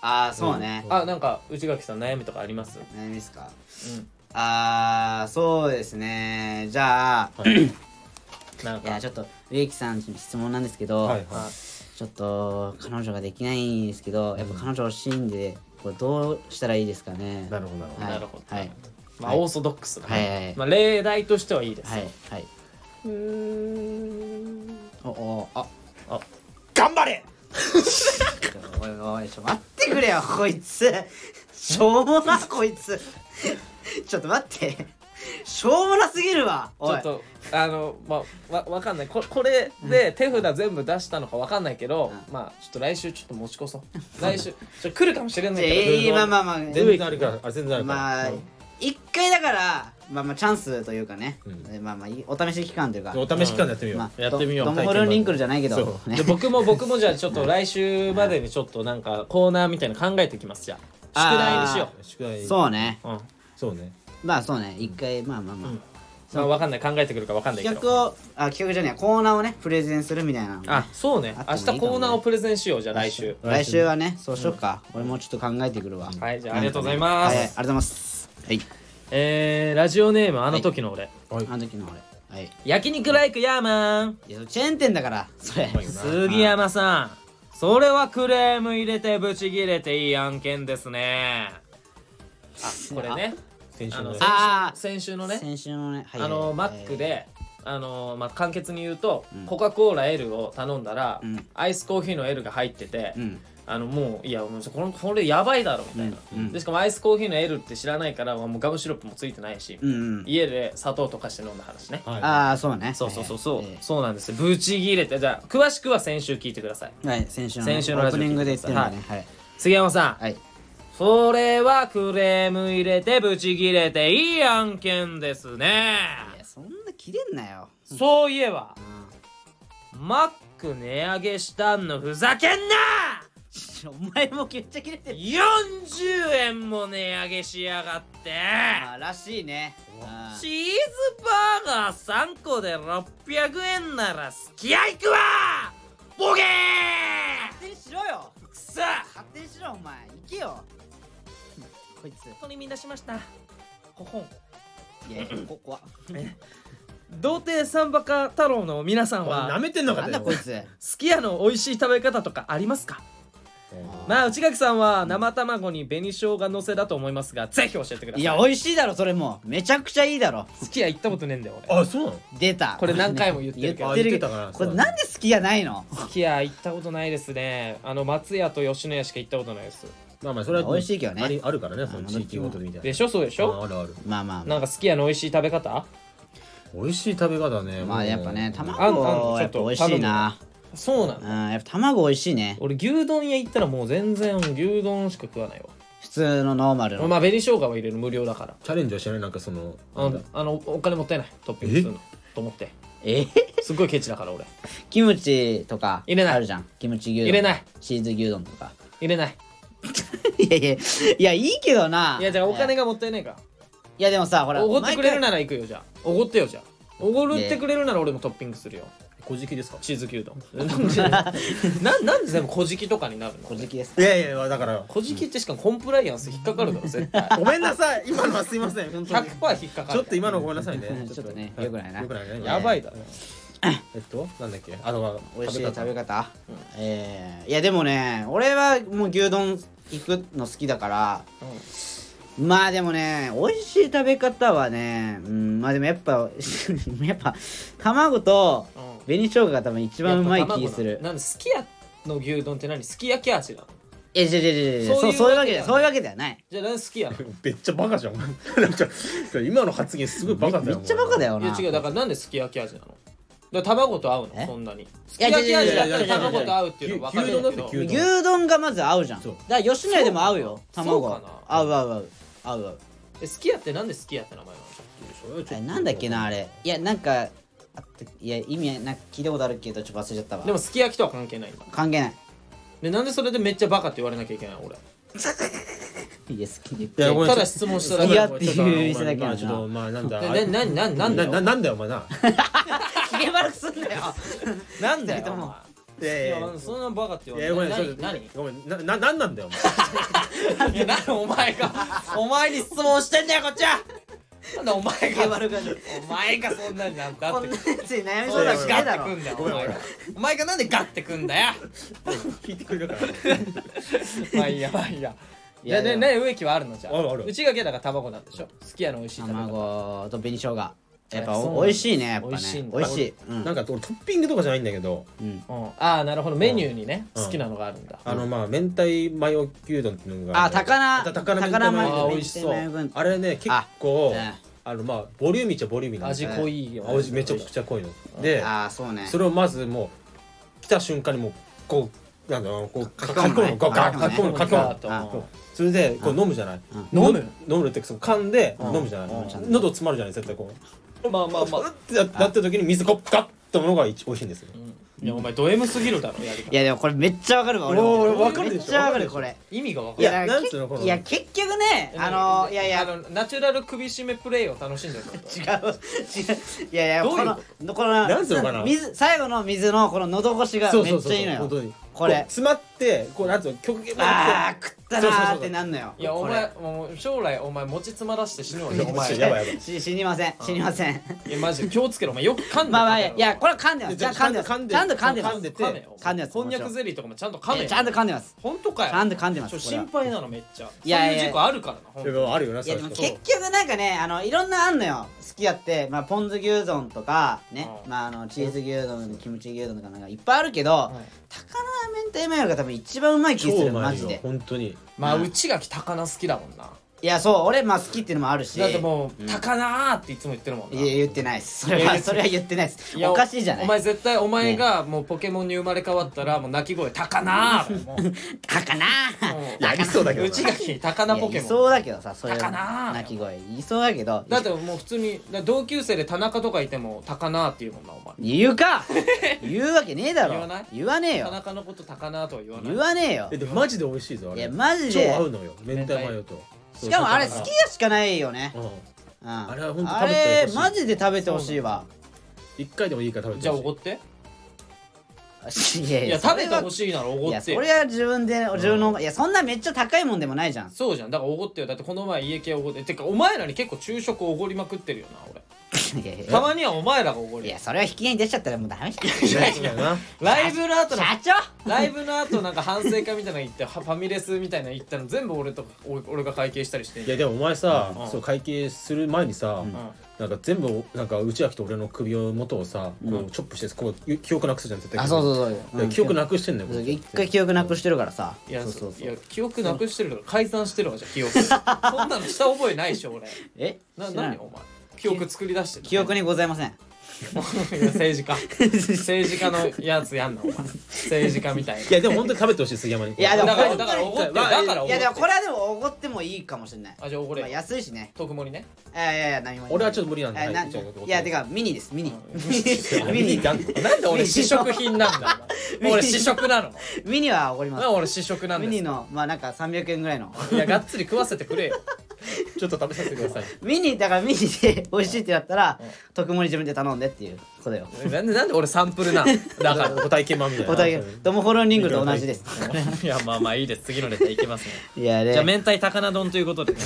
ああそうね、あなんか内垣さん悩みとかあります？悩みですか？うん。ああそうですね。じゃあなんか。いやちょっと植木さんに質問なんですけど、はいはちょっと彼女ができないんですけどやっぱ彼女欲しいんでこれどうしたらいいですかね？なるほどなるほど。はい。なるほど。はいまあオーソドックスだねはいはいはい。まあ例題としてはいいです。はいはい。おおあ。頑張れ。おいおいちょ待ってくれよこいつ。しょうもなこいつ。ちょっと待って。しょうもなすぎるわちょっとあのまあわわかんない。ここれで手札全部出したのかわかんないけど、うまあちょっと来週ちょっと持ち越そう。来週ちょ来るかもしれないじゃあけど。いいまあまあまあ全然あるからあ。全然あるから。まあうん一回だからまあまあチャンスというかね、うん。まあまあいいお試し期間というか。お試し期間でやってみよう、まあやってみよう。ドドンホルンリンクルじゃないけどね。で僕も僕もじゃあ ちょっと来週までにちょっとなんかコーナーみたいなの考えてきますじゃあ宿題にしよ宿題。そうね。う、うん。そうね。まあそうね。一回まあまあまあ、うん。まあ、わかんない。考えてくるかわかんないけ企ど画をあ企画じゃねえコーナーをねプレゼンするみたいなのね。あそうね。明日コーナーをプレゼンしようじゃあ来週。来週。はねそうしよっか、俺もちょっと考えてくるわ、はい。じゃあありがとうございます、はい、ありがとうございますはい。えー、ラジオネームあの時の俺、はい。あの時の俺。はい。焼肉ライクヤーマン。いやチェーン店だからそれ。杉山さん。それはクレーム入れてブチギレていい案件ですね。あこれね。あの先週のね先週のね。先週のね。はい。あのはい。マックであのまあ簡潔に言うと、うん。コカ・コーラ L を頼んだら、うん。アイスコーヒーの L が入ってて、うんあのもういやもうこれこれやばいだろみたいな、うんうん。でしかもアイスコーヒーの L って知らないからもうガムシロップもついてないし、うんうん。家で砂糖溶かして飲んだ話ね、はい。ああそうね。そうそうそうそう、えそうなんです。よブチギレてじゃあ詳しくは先週聞いてください。えはい先週のね先週のラジオオープニングで言ってるんだね。はい。杉山さん、はい。それはクレーム入れてブチギレていい案件ですね。いやそんな切れんなよ。そういえばうん。マック値上げしたんのふざけんなお前もめっちゃ切れてる。40円も値上げしやがって。あーらしいね。あチーズバーガー3個で600円ならすき家行くわ。ボケー！勝手にしろよ。くそ！勝手にしろお前。行けよ。こいつ。取り乱しました。ほほん。いやいやここは童貞サンバカ太郎の皆さんなはめてんのかなんだこいつ。すき家の美味しい食べ方とかありますか？まあ内垣さんは生卵に紅生姜のせだと思いますがぜひ教えてください。いや美味しいだろそれも。めちゃくちゃいいだろ。すき家行ったことねえんだよ俺。あそうなの？出た。これ何回も言ってるけど。言ってこれなんで好きじゃないの？すき家行ったことないですね。あの松屋と吉野家しか行ったことないです。まあまあそれは美味しいけどね。ありあるからねその地域ごとみたいな。でしょそうでしょ？ああるある。まあまあまなんかすき家の美味しい食べ方？美味しい食べ方ねあまあやっぱね卵やっぱ美味しいなそうなの？うんやっぱ卵美味しいね。俺牛丼屋行ったらもう全然牛丼しか食わないわ。普通のノーマルの。まあ紅生姜は入れる無料だから。チャレンジはしない。なんかそのあのあのお金もったいない。トッピングするの。と思って。え？すっごいケチだから俺。キムチとか入れない。あるじゃん。キムチ牛丼。入れない。チーズ牛丼とか。入れない。いやいやいやいいけどな。いやじゃあお金がもったいないか。らいやでもさほらおごってくれるななら行くよじゃあ。おごってよじゃあ。おごるってくれるなら俺もトッピングするよ小じきですか？チーズ牛丼なん。で ななんで全部小じきとかになるの？小じきですいやいやだから。小じきってしかもコンプライアンス引っかかるだろ絶対。ごめんなさい。今のはすいません。ち100%引っかかる。ょっと今のごめんなさいね。ちょっとねはよくないな。よくないね。やばいだろ。えっとなんだっけ？あと。は美味しい食べ方。方えーいやでもね俺はもう牛丼行くの好きだからまあでもね美味しい食べ方はねうんまあでもやっぱ やっぱ卵とうん。紅生姜が多分一番うまい気する。なんですき家の牛丼って何？すき焼き味なの？いやいやいやいやいやそいうそううそういうわけわけではない。でそういうわけではない。じゃあ何すき家なの？めっちゃバカじゃん。なんか今の発言すごいバカだよめっちゃバカだよな。いや違うだからなんですき焼き味なの？卵と合うえ？のそんなに。すきや焼き味だったら卵と合うっていうのは分かるけど。牛丼。がまず合うじゃん。だそう。から吉野家でも合うよ卵合う合う合う合う合う。えすき家ってなんですき家って名前なの？あれなんだっけなあれ。いやなんかあっていや意味なんか聞いたことあるけどちょっと忘れちゃったわ。でもすき焼きとは関係ない関係ない。でなんでそれでめっちゃバカって言われなきゃいけないの？俺。いや好きでいやごめんただ質問しただけ。いやっていうちょっと店だけやなまあちょっとまあなんだ。でななななんだよ？ななんだよお前な。機嫌悪くすんなよ。なんだよいやいやいや。そんなバカって言いわれてやごめんちょっと何？ごめんなななんなんだよお前。何いやなんでお前がお前に質問してんだよこっちは。なんでお前が悪くなるお前がそんなになんかって。こんなやつに悩みそううだしガッてくんだよお前が。お前がなんでガッてくんだよ？聞いてくれるから。まあいいやまあいいや。いやいや。ねね植木はあるのじゃあ。あるある。内垣はだから卵なんでしょ？すき家の美味しい卵と紅生姜やっぱ美味しいねやっぱね。美味しいんだ。美味しい。うん。なんか俺トッピングとかじゃないんだけど。うんうんああなるほど。メニューにねうん。好きなのがあるんだ。あのまあ明太マヨ牛丼っていうのがあ高菜。高菜マヨ美味しそう。あれね結構ああのまあボリューミーっちゃボリューミーなん味濃いよあ味めちゃくちゃ濃いの。であーそうね。それをまずもう来た瞬間にもうこうなんだろうこう書書きき込むのこうガー書き込むの書き込むそうそれでこう飲むじゃない？うん。飲む？飲む？ってその噛んでうん。飲むじゃない？うん。喉詰まるじゃない？絶対こうまあまあまあ。ってやってる時に水こうガッとものが一美味しいんですよ。いやお前ド M すぎるだろやり方いやでもこれめっちゃわかるわ俺も。わかるでしょ？めっちゃわかるこれ。意味が分かいやる。いやなんつうのこの。いや結局ねあのいやいや。あのナチュラル首絞めプレイを楽しんでる違う違う。いやいやどういうこのこのなんつうのかな？水最後の水のこの喉越しがめっちゃいいのよ。これ。詰まってこうなんつうの極限あー食ったなーってなんのよ。いやおこれ。前もう将来お前餅詰まらして死ぬわよ お前。やばいやばい し死にません死にません。いやマジで気をつけろお前よく噛んでまあまあいやいやこれは噛んでます。じゃあちゃんと噛んでますちゃんと噛んでます。噛んでて噛んでます。こんにゃくゼリーとかもちゃんと噛めよいやちゃんと噛んでます。本当かよ。ちゃんと噛んでますちょこれは。心配なのめっちゃ。いやいやそういう事故あるからな本当に。いやあるよないやでも結局なんかねあのいろんなあんのよ。好きやってまあポン酢牛丼とかね。うんまああのチーズ牛丼キムチ牛丼とかなんかいっぱいあるけどうん高菜明太マヨが多分一番うまい気するマジで。本当に。まあ内垣高菜好きだもんないやそう俺まあ好きっていうのもあるし。だってもううん高菜っていつも言ってるもんな。いや言ってないです。それはそれは言ってないです。おかしいじゃない。お前絶対お前がもうポケモンに生まれ変わったらもう鳴き声高菜だよ もう高菜うんいやありそうだけどな。内垣高菜ポいケモン。やいそうだけどさそれ高菜鳴き声。言いそうだけど。だってもう普通にだ同級生で田中とかいても高菜って言うもんなお前。言うか。言うわけねえだろ。言わない？言わねえ田よ中のこと高菜とは言わない。言わねえよ。えでもマジで美味しいぞあれ。いやマジ超で合うのよ。明太マヨとしかもあれ好きやしかないよね。あれはほんとあ食べてほしい。れマジで食べてほしいわ。一回でもいいから食べてじゃあほしい。おごって。いやいや食べてほいしいならおごいやそってよれは自分で自分のいやそんなめっちゃ高いもんでもないじゃん。そうじゃん。だからおごってよ。だってこの前家系おごって。てかお前らに結構昼食おごりまくってるよな俺 いやいたまにはお前らがおごりやいやそれは引きに出ちゃったらもうダメじゃん。いやいやなライブの後の社長？ライブの後なんか反省会みたいなの行ってはファミレスみたいなの行ったの全部俺と俺俺が会計したりして。いやでもお前さうん。そう会計する前にさん。なんか全部なんか内垣と俺の首を元をさこうん。うチョップしてこう記憶なくすじゃん絶対。あそうそうそうだから記憶なくしてんだよ一回記憶なくしてるからさ。いやそうそうそう。いや記憶なくしてるから改ざんしてるわじゃあ記憶。そんなのした覚えないでしょ俺。え？な知ら何お前？記憶作り出してる記憶にございません。政治家。政治家のやつやんなお前。政治家みたいな。いやでも本当に食べてほしい杉山に。いやでもだからだからおごってまあだからおごっていやでもこれはでもおごってもいいかもしれない。あじゃあおごれまあよ安いしね。特盛りね。いやいやいや何も俺はちょっと無理なんで。えなはいじゃあいやてかミニ。ですミニ。うん ミニ。なんなんで俺試食品なんだ俺試食なの。ミニはおごります。俺試食なんですミニのまあなんか300円ぐらいの。いやがっつり食わせてくれよちょっと食べさせてください。ミニだからミニで美味しいってなったらうん。特盛り自分で頼んでっていうことよ。なんでなんで俺サンプルなんだから ご体験版みたいな。お互いドモホロンリングと同じです。いやまあまあいいです。次のネタいきますね。いやじゃ明太高菜丼ということでね。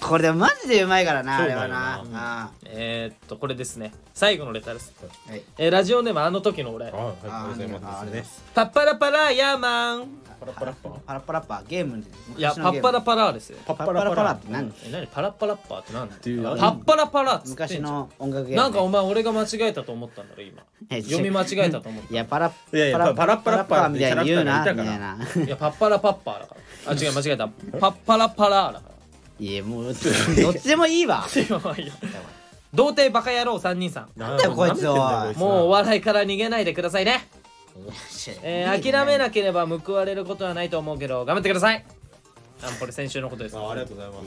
これでもマジでうまいからなあれはな。えーっとこれですね。最後のレターです、あはい。えーラジオネームあの時の俺。あはいありがとうございますあありがとうございます。パッパラパラヤーマンパラパラッパパラッパラッパゲームでいや昔のゲーム。パッパラパラーですよ。パパッパラパラって何？え何？パラッパラッパーって何？ていうパッパラパラーっつってんじゃん昔の音楽ゲーム。なんかお前俺が間違えたと思ったんだろ今。え読み間違えたと思っいやパラいやいやパパラッパラッパーみたいに言うなみたいってキャラいたなたいやパッパラパッパーだから。あ 違う間違えた。パッパラパラーだから。いやもうどっちでもいいわ。いやまあいいや童貞バカ野郎3人さん。なんだよこいつは。もうお笑いから逃げないでくださいね、え、諦めなければ報われることはないと思うけど頑張ってくださいあこれ先週のことですあありがとうございます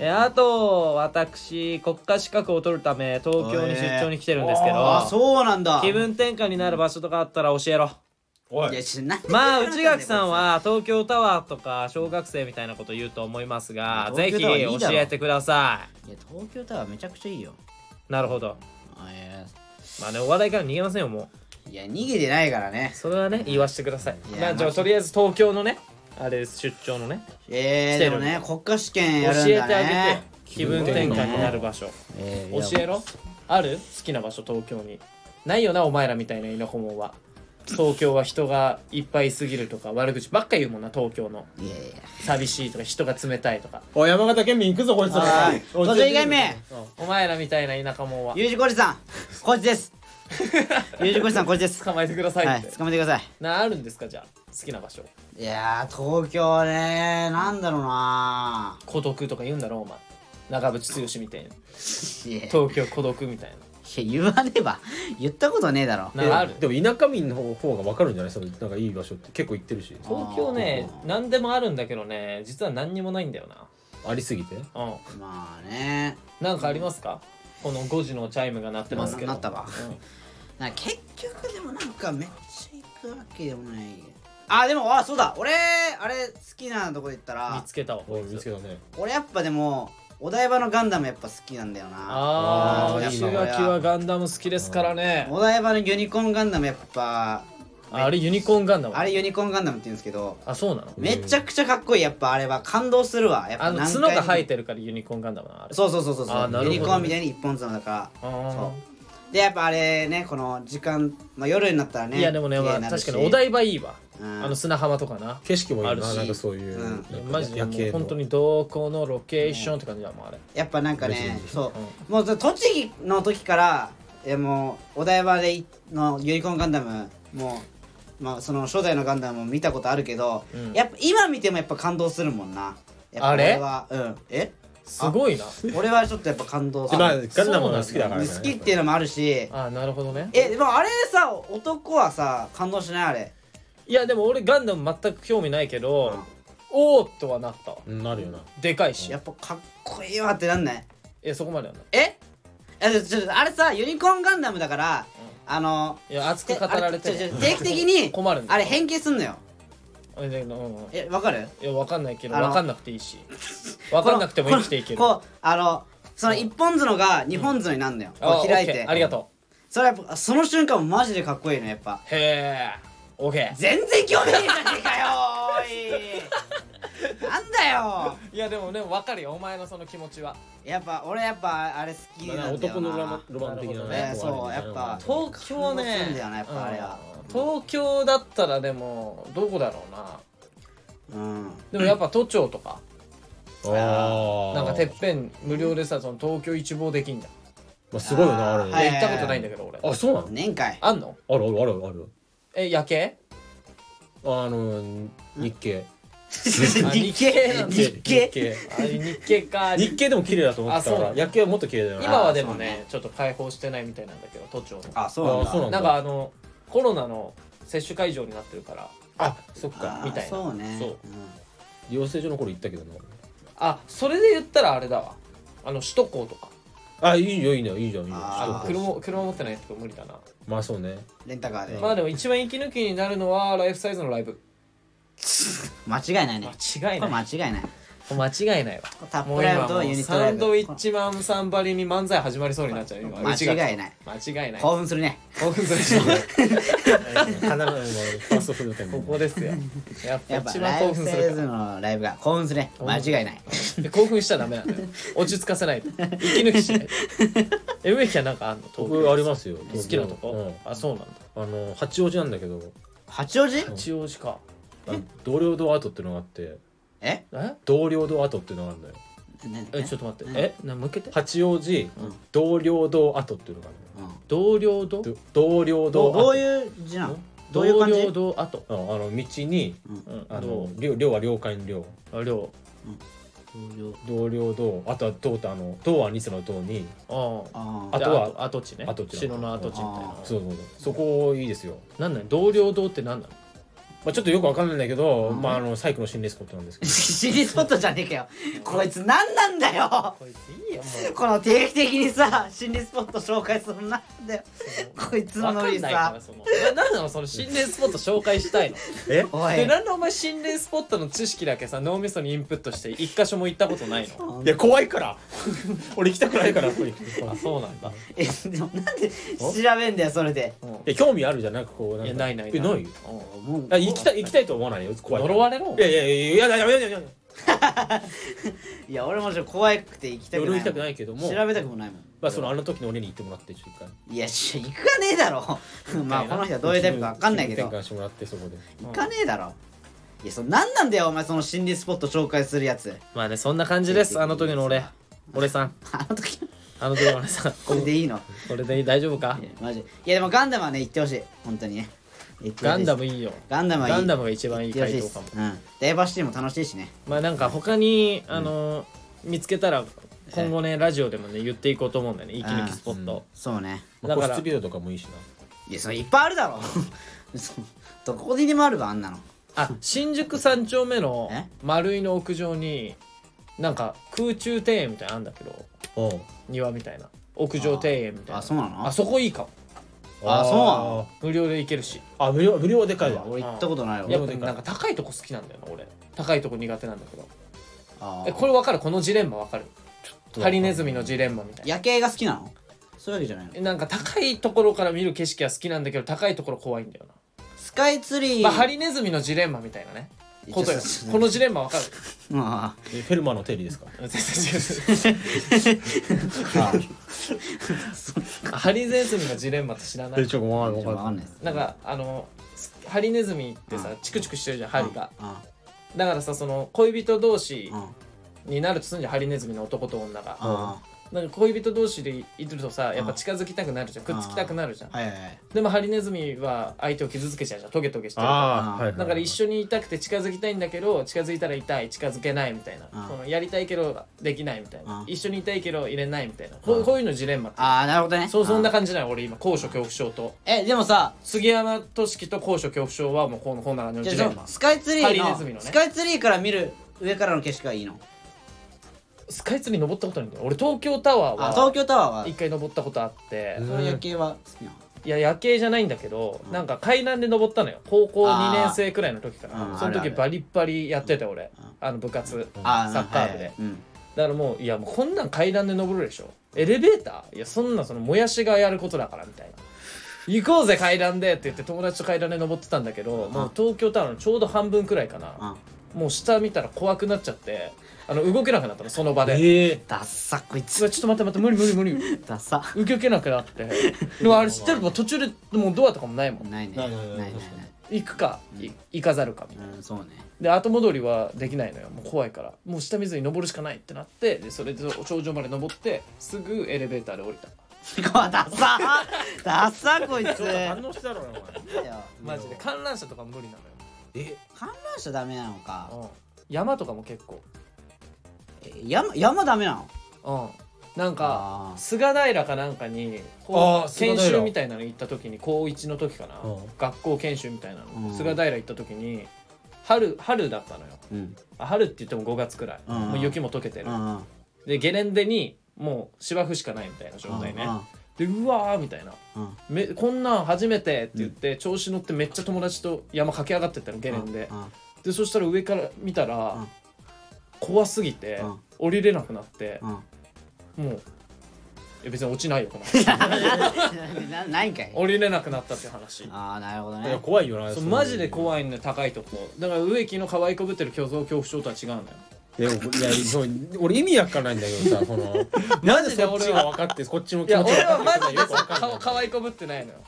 えーあと私国家資格を取るため東京に出張に来てるんですけあどそうなんだ気分転換になる場所とかあったら教えろおいまあ内垣さんは東京タワーとか小学生みたいなこと言うと思いますがぜひ教えてくださいいや東京タワーめちゃくちゃいいよなるほどあまあねお話題から逃げませんよもういや逃げてないからね。それはね言わしてください。いやまあじゃあとりあえず東京のねあれです出張のね。えー、でもね国家試験や教るんだね。えてあげて気分転換になる場所。えー教えろ。ある？好きな場所東京に。ないよなお前らみたいな田舎者は。東京は人がいっぱいいすぎるとか悪口ばっか言うもんな東京の。いやいや。寂しいとか人が冷たいとか。おい山形県民行くぞこいつおい51回目お前らみたいな田舎者は。U 字工事さんこいつです U 字工事さんこいつです。捕まえてくださいはいって、捕まえてくださなあるんですかじゃあ。好きな場所。いいやー東京ねなんだろうな孤独とか言うんだろお前。長渕剛みたいないや。いや東京孤独みたい言わねば。言ったことねえだろ。ななある。でも田舎民の方が分かるんじゃない？そのなんかいい場所って結構行ってるし。東京ね何でもあるんだけどね。実は何にもないんだよありすぎて？なうん。まあね。なんかありますか？この5時のチャイムが鳴ってますけど。ななったわ。うんな結局でもなんかめっちゃ行くわけでもないあでもあそうだ。俺あれ好きなとこで言った見らつけたわ。おい見つけたね。俺やっぱでもお台場のガンダムやっぱ好きなんだよな。あ石垣は。ガンダム好きですからね。お台場のユニコーンガンダムやっぱああれユニコーンガンダム？あれユニコーンガンダムって言うんですけどあそうなの？めちゃくちゃかっこいい。やっぱあれは感動するわ。やっぱあの角が生えてるからユニコーンガンダムなの？あれ。そうそうそうそうそう。ユニコーンみたいに一本角だから。あそでやっぱあれねこの時間、まあ、夜になったらねーいやでもね、まあ、確かにお台場いいわ、うん。あの砂浜とかな。景色もいいなあるし。なんかそういう、うん。マジで本当にどこのロケーションって感じだもんあれ。やっぱなんかねそう。もう栃木の時からえもうお台場でいのユニコーンガンダムもうまあその初代のガンダムも見たことあるけど、うん。やっぱ今見てもやっぱ感動するもんな。あれ？俺は。うん。え？すごいな。俺はちょっとやっぱ感動する。まあガンダムが好きだから、好きっていうのもあるし。あなるほどね。えでもあれさ男はさ感動しないあれ。いやでも俺ガンダム全く興味ないけど、うん。おーっとはなった。わうんなるよな。でかいし、やっぱかっこいいわってなんない？いやそこまではない。え？えちょちょあれさユニコーンガンダムだから、あのいや熱く語られてあちょちょ定期的に 困るんだよ。あれ変形すんのよあれでうんうん。えわかる？いやわかんないけどあのわかんなくていいし。わかんなくても生きていける。こうあのその一本角が二本角になるのよ、こあう開いて。オッケー。ありがとそれやっぱその瞬間マジでかっこいいのやっぱ。うへえオッケー。全然興味ねえじゃねえかよおい。なんだよ。いやでもねわかるよ。お前のその気持ちは。やっぱ俺やっぱあれ好きなんだよな。男のロマロマン的なねね。そうやっぱ東京ねやっぱあれは。うん。東京だったらでもどこだろうな。うん。でもやっぱ都庁とか。あー。なんかてっぺん無料でさその東京一望できんじゃん。まあ、すごいよなあれ、行ったことないんだけど俺。あそうなの？年会。あんの？あるあるあるある。え夜景？あの日経日系日系日経。か。日経でも綺麗だと思ってたかあそう。ら夜景はもっと綺麗だよな。今はでもねねちょっと開放してないみたいなんだけど都庁の。あそうなんだ。あそうなんかあのコロナの接種会場になってるからあそっあかーみたいな。そうね。そう。ん。養成所の頃行ったけどな。あそれで言ったらあれだわ。あの首都高とか。あいいよいいよ。いいじゃんいいじゃん。あー。首都高車車持ってないと無理だな。まあそうね。レンタカーで。まあでも一番息抜きになるのはライフサイズのライブ 間違いないね。これ間違いない。間違いない。間違いないわ。タッもう今もプライブとユうニットライブサンドウィッチマンさんばりに漫才始まりそうになっちゃう今。間違いない。間違いない。興奮するね。興奮する 花のファーストフード店ここですよやっぱやっぱ一番ライフ興奮するかサイズのライブが興奮する。ね間違いない。らで興奮しちゃダメなんだよ。落ち着かせないと。息抜きしない。とえ植木はなんかあんの？東僕ありますよ好きなとこ、うん。あそうなんだ。あの八王子なんだけど。八王子？八王子か同僚堂跡っていうのがあって。え？え？同僚堂跡っていうのがあるんだよ。えちょっと待って。うん。え？な向けて？八王子。うん。同僚堂跡っていうのがあるんだよ同僚堂ど同僚堂跡どういう字なの？どういう同感じ？僚堂跡ああの道にうん。あどの寮寮は了解の寮。あ寮。同僚堂あとは堂ってあの堂は二世の堂に。ああああとはあ跡地ね。跡地だ城の跡地みたいな。あそうそうそう。そこいいですよ。なんだよ同僚堂ってなんなの？まあちょっとよくわかんないんだけどうん。まああのサイクの心霊スポットなんですけど。心理スポットじゃねえかよ。こいつ何なんだよ。こいついいよもこの定期的にさ心理スポット紹介するのなんだよ。こいつうのノリわかんないかさらその。ななんなのその心霊スポット紹介したいの？え？おい。でなんでお前心霊スポットの知識だけさ脳みそにインプットして一箇所も行ったことないの？いや怖いから。俺行きたくないからやっぱりいあそうなんだ。えでもなんで調べんだよそれで。うん。や興味あるじゃんなんかこうなんか。いやないないえない？うん。もう。あ行きたい行きたいと思わない？よ怖いから。呪われろ。いやいやいや いやいやいやいやいやいや俺もちょっと怖くて行きたくない俺行きたくないけども。調べたくもないもん。まあそのあの時の俺に行ってもらってちょっと一回。いやし行くかねえだろ。まあこの人はどういうタイプか分かんないけど。転換してもらってそこで。行かねえだろ。いやその何なんだよお前その心理スポット紹介するやつ。まあねそんな感じですあの時の俺。俺さん。あの時 あの時の俺さん。これでいいの？これで大丈夫か？いやマジ。いやでもガンダムはね行ってほしい。本当にねガンダムいいよ。ガンダムはいい。ガンダムが一番いい回答かも。うん。ダイバーシティも楽しいしね。まあなんか他にあの見つけたら今後ねラジオでもね言っていこうと思うんだよね。息抜きスポット。そうね。まあだから個室ビデオとかもいいしな。いやそれいっぱいあるだろ。そ うどこにでもあるわあんなの。あ新宿三丁目のえ？丸いの屋上になんか空中庭園みたいなのあんだけど。庭みたいな。屋上庭園みたいな。あそうなの？あそこいいかもあそうなの？無料で行けるし。あ無料無料はでかいわ。俺行ったことないわ。やっぱなんか高いとこ好きなんだよな俺。高いとこ苦手なんだけど。あえこれ分かる？このジレンマ分かる？ハリネズミのジレンマみたいな。夜景が好きなの？そういうわけじゃないの？えなんか高いところから見る景色は好きなんだけど高いところ怖いんだよな。スカイツリー。まあハリネズミのジレンマみたいなねことよこのジレンマわかる？まあ。えフェルマーの定理ですか？全然違うハリネズミのジレンマって知らない？ちょっとわわかんないですなんかあのハリネズミってさうん。チクチクしてるじゃん針が。あだからさその恋人同士あになるとすんじゃんハリネズミの男と女が。あなんか恋人同士でいるとさやっぱ近づきたくなるじゃん。くっつきたくなるじゃん。はいはいはい。でもハリネズミは相手を傷つけちゃうじゃん。トゲトゲしてるかだから一緒にいたくて近づきたいんだけど近づいたら痛い近づけないみたいな。うん。そのやりたいけどできないみたいな。うん。一緒にいたいけど入れないみたいな。こうこういうのジレンマってああなるほどね。そうそんなあ感じだよ俺今。高所恐怖症と。えでもさ杉山俊樹と高所恐怖症はもうこんこんな感じのじゃあジレンマ。スカイツリハーのリネズミのね。スカイツリーから見る上からの景色がいいの？スカイツリー登ったことないんだよ。俺東京タワーあ東は京タワーは。一回登ったことあって。うんその夜景は好きなの。いや夜景じゃないんだけどなんか階段で登ったのよ。高校2年生くらいの時かあーうなんその時あるある。バリッバリやってた俺。うん。あの部活。あサッカー部で。はい。うん。だからもういやもうこんなん階段で登るでしょ。エレベーター？いやそんなそのもやしがやることだからみたいな。行こうぜ階段でって言って友達と階段で登ってたんだけどもう東京タワーのちょうど半分くらいかな。あもう下見たら怖くなっちゃってあの動けなくなったのその場で。ええダッサこいうわつちょっと待って待って無理無理無理。ダッサ。動けなくなって。でもあれ知ってる？もう途中でもうドアとかもないもん。ないね。ないないない。行くかい行かざるかみたいな。うんそうね。で後戻りはできないのよ。もう怖いから。もう下見ずに登るしかないって。なってでそれで頂上まで登ってすぐエレベーターで降りた。ダッサ。ダッサこいつ。反応したろお前。マジで。観覧車とか無理なえ？観覧車ダメなのか。のよ、うん、山とかも結構。え山山ダメなの？うん。なんかあー。菅平かなんかにこあーう研菅平。修みたいなの行った時に高1の時かな、うん。学校研修みたいなの、うん。菅平行った時に春春だったのよ。うん。あ春って言っても5月くらい、うん。もう雪も溶けてる、うん。でゲレンデにもう芝生しかないみたいな状態ね、でうわーみたいな。うん。めこんなん初めてって言って、調子乗ってめっちゃ友達と山駆け上がってったのゲレンで、うん。でそしたら上から見たら、うん怖すぎて、うん。降りれなくなってう、ん。もういや別に落ちないよこの話。なないんかい。降りれなくなったっていう話。ああなるほどいやね怖いよなそうマジでい怖いんだよ高いとこ。だから植木の可愛いこぶってる虚像恐怖症とは違うんだよ。でもいやそう俺意味わかんないんだけどさこの。マジでそっち俺はが分かってこっちのいや気持ち俺はマジでよくわかんない。か可愛いこぶってないのよ。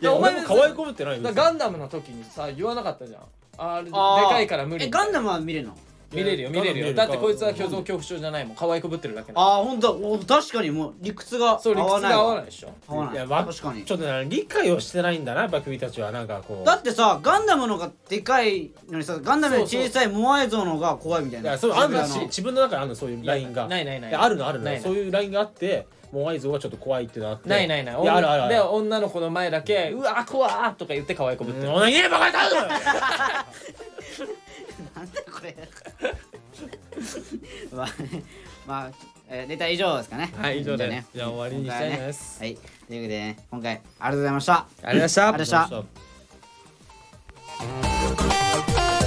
いやお前俺も可愛いこぶってないよだからガンダムの時にさ言わなかったじゃん。あれであー。かいから無理えガンダムは見れるの？見れるよ見れるよ。だってこいつは虚像恐怖症じゃないもん。可愛いこぶってるだけなのああほんとお確かにもう理屈がそう理屈が合わないでしょ。合わない。いやわ確かに。ちょっとね理解をしてないんだなやっぱ君たちは。なんかこう。だってさガンダムのがでかいのにさガンダムより小さいモアイ像のが怖いみたいな。いやそうあんのし自分の中にあるのそういうラインが。ないないないい。やあるのあるの。ないない。そういうラインがあってモアイ像がちょっと怖いってなって。ないないない。いやあるあるある。で女の子の前だけうわ怖ーとか言って可愛いこぶってる。うんお前言えば分かったぞなんだこれ。まあ、まあえ、ネタ以上ですかね。はい以上です、ね、じゃ終わりにしたいです、ね、はい。ということで、ね、今回ありがとうございました。ありがとうございました。ありがとうございました。